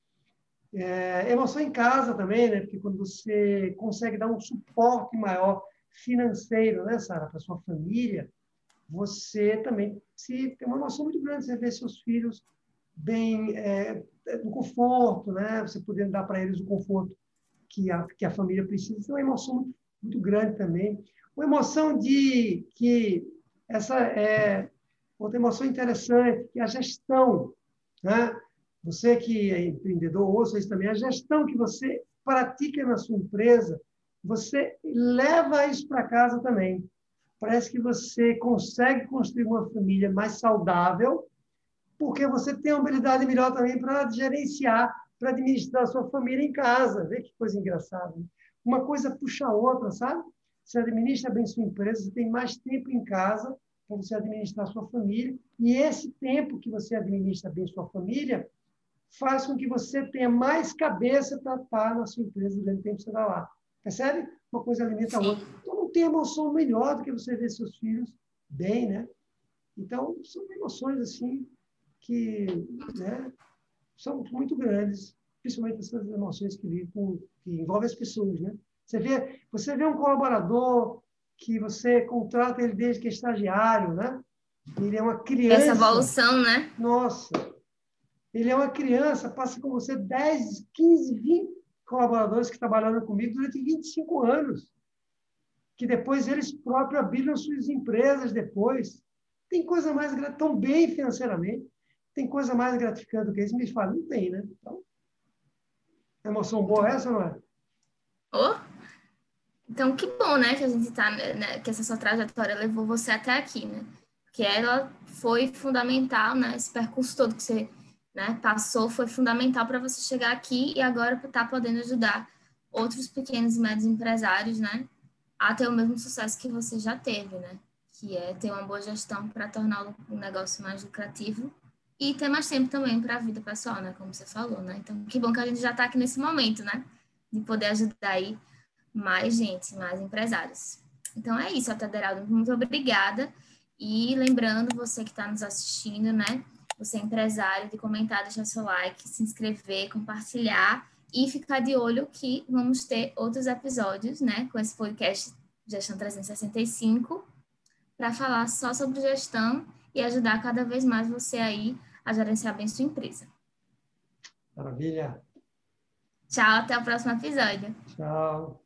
É, emoção em casa também, né? Porque quando você consegue dar um suporte maior financeiro, né, Sara, para sua família, você também se tem uma emoção muito grande. Você vê seus filhos bem é, no conforto, né? Você podendo dar para eles o conforto que a, que a família precisa. Então, é uma emoção muito, muito grande também. Uma emoção de que essa é outra emoção interessante, que é a gestão. Né? Você que é empreendedor, ouça isso também, a gestão que você pratica na sua empresa, você leva isso para casa também. Parece que você consegue construir uma família mais saudável, porque você tem uma habilidade melhor também para gerenciar, para administrar a sua família em casa. Vê que coisa engraçada. Né? Uma coisa puxa a outra, sabe? Você administra bem sua empresa, você tem mais tempo em casa para você administrar sua família. E esse tempo que você administra bem sua família faz com que você tenha mais cabeça para estar na sua empresa durante o tempo que você está lá. Percebe? Uma coisa alimenta a outra. Então, não tem emoção melhor do que você ver seus filhos bem, né? Então, são emoções, assim, que né, são muito grandes, principalmente essas emoções que, com, que envolvem as pessoas, né? Você vê, você vê um colaborador que você contrata ele desde que é estagiário, né? Ele é uma criança. Essa evolução, né? Nossa, Ele é uma criança, passa com você 10, 15, 20 colaboradores que trabalharam comigo durante 25 anos, que depois eles próprios abriram suas empresas depois. Tem coisa mais tão bem financeiramente, tem coisa mais gratificante do que isso? Me fala, não tem, né? Então, emoção boa essa ou não é? Oh, então que bom, né, que a gente tá, né, que essa sua trajetória levou você até aqui, né? Que ela foi fundamental, né? Esse percurso todo que você né, passou foi fundamental para você chegar aqui e agora tá podendo ajudar outros pequenos e médios empresários, né, a ter o mesmo sucesso que você já teve, né? Que é ter uma boa gestão para tornar o negócio mais lucrativo e ter mais tempo também para a vida pessoal, né? Como você falou, né? Então, que bom que a gente já está aqui nesse momento, né? De poder ajudar aí mais gente, mais empresários. Então é isso, Ataderaldo. Muito obrigada. E lembrando, você que está nos assistindo, né? Você é empresário, de comentar, deixar seu like, se inscrever, compartilhar e ficar de olho que vamos ter outros episódios, né? Com esse podcast Gestão 365 para falar só sobre gestão e ajudar cada vez mais você aí a gerenciar bem sua empresa. Maravilha. Tchau, até o próximo episódio. Tchau.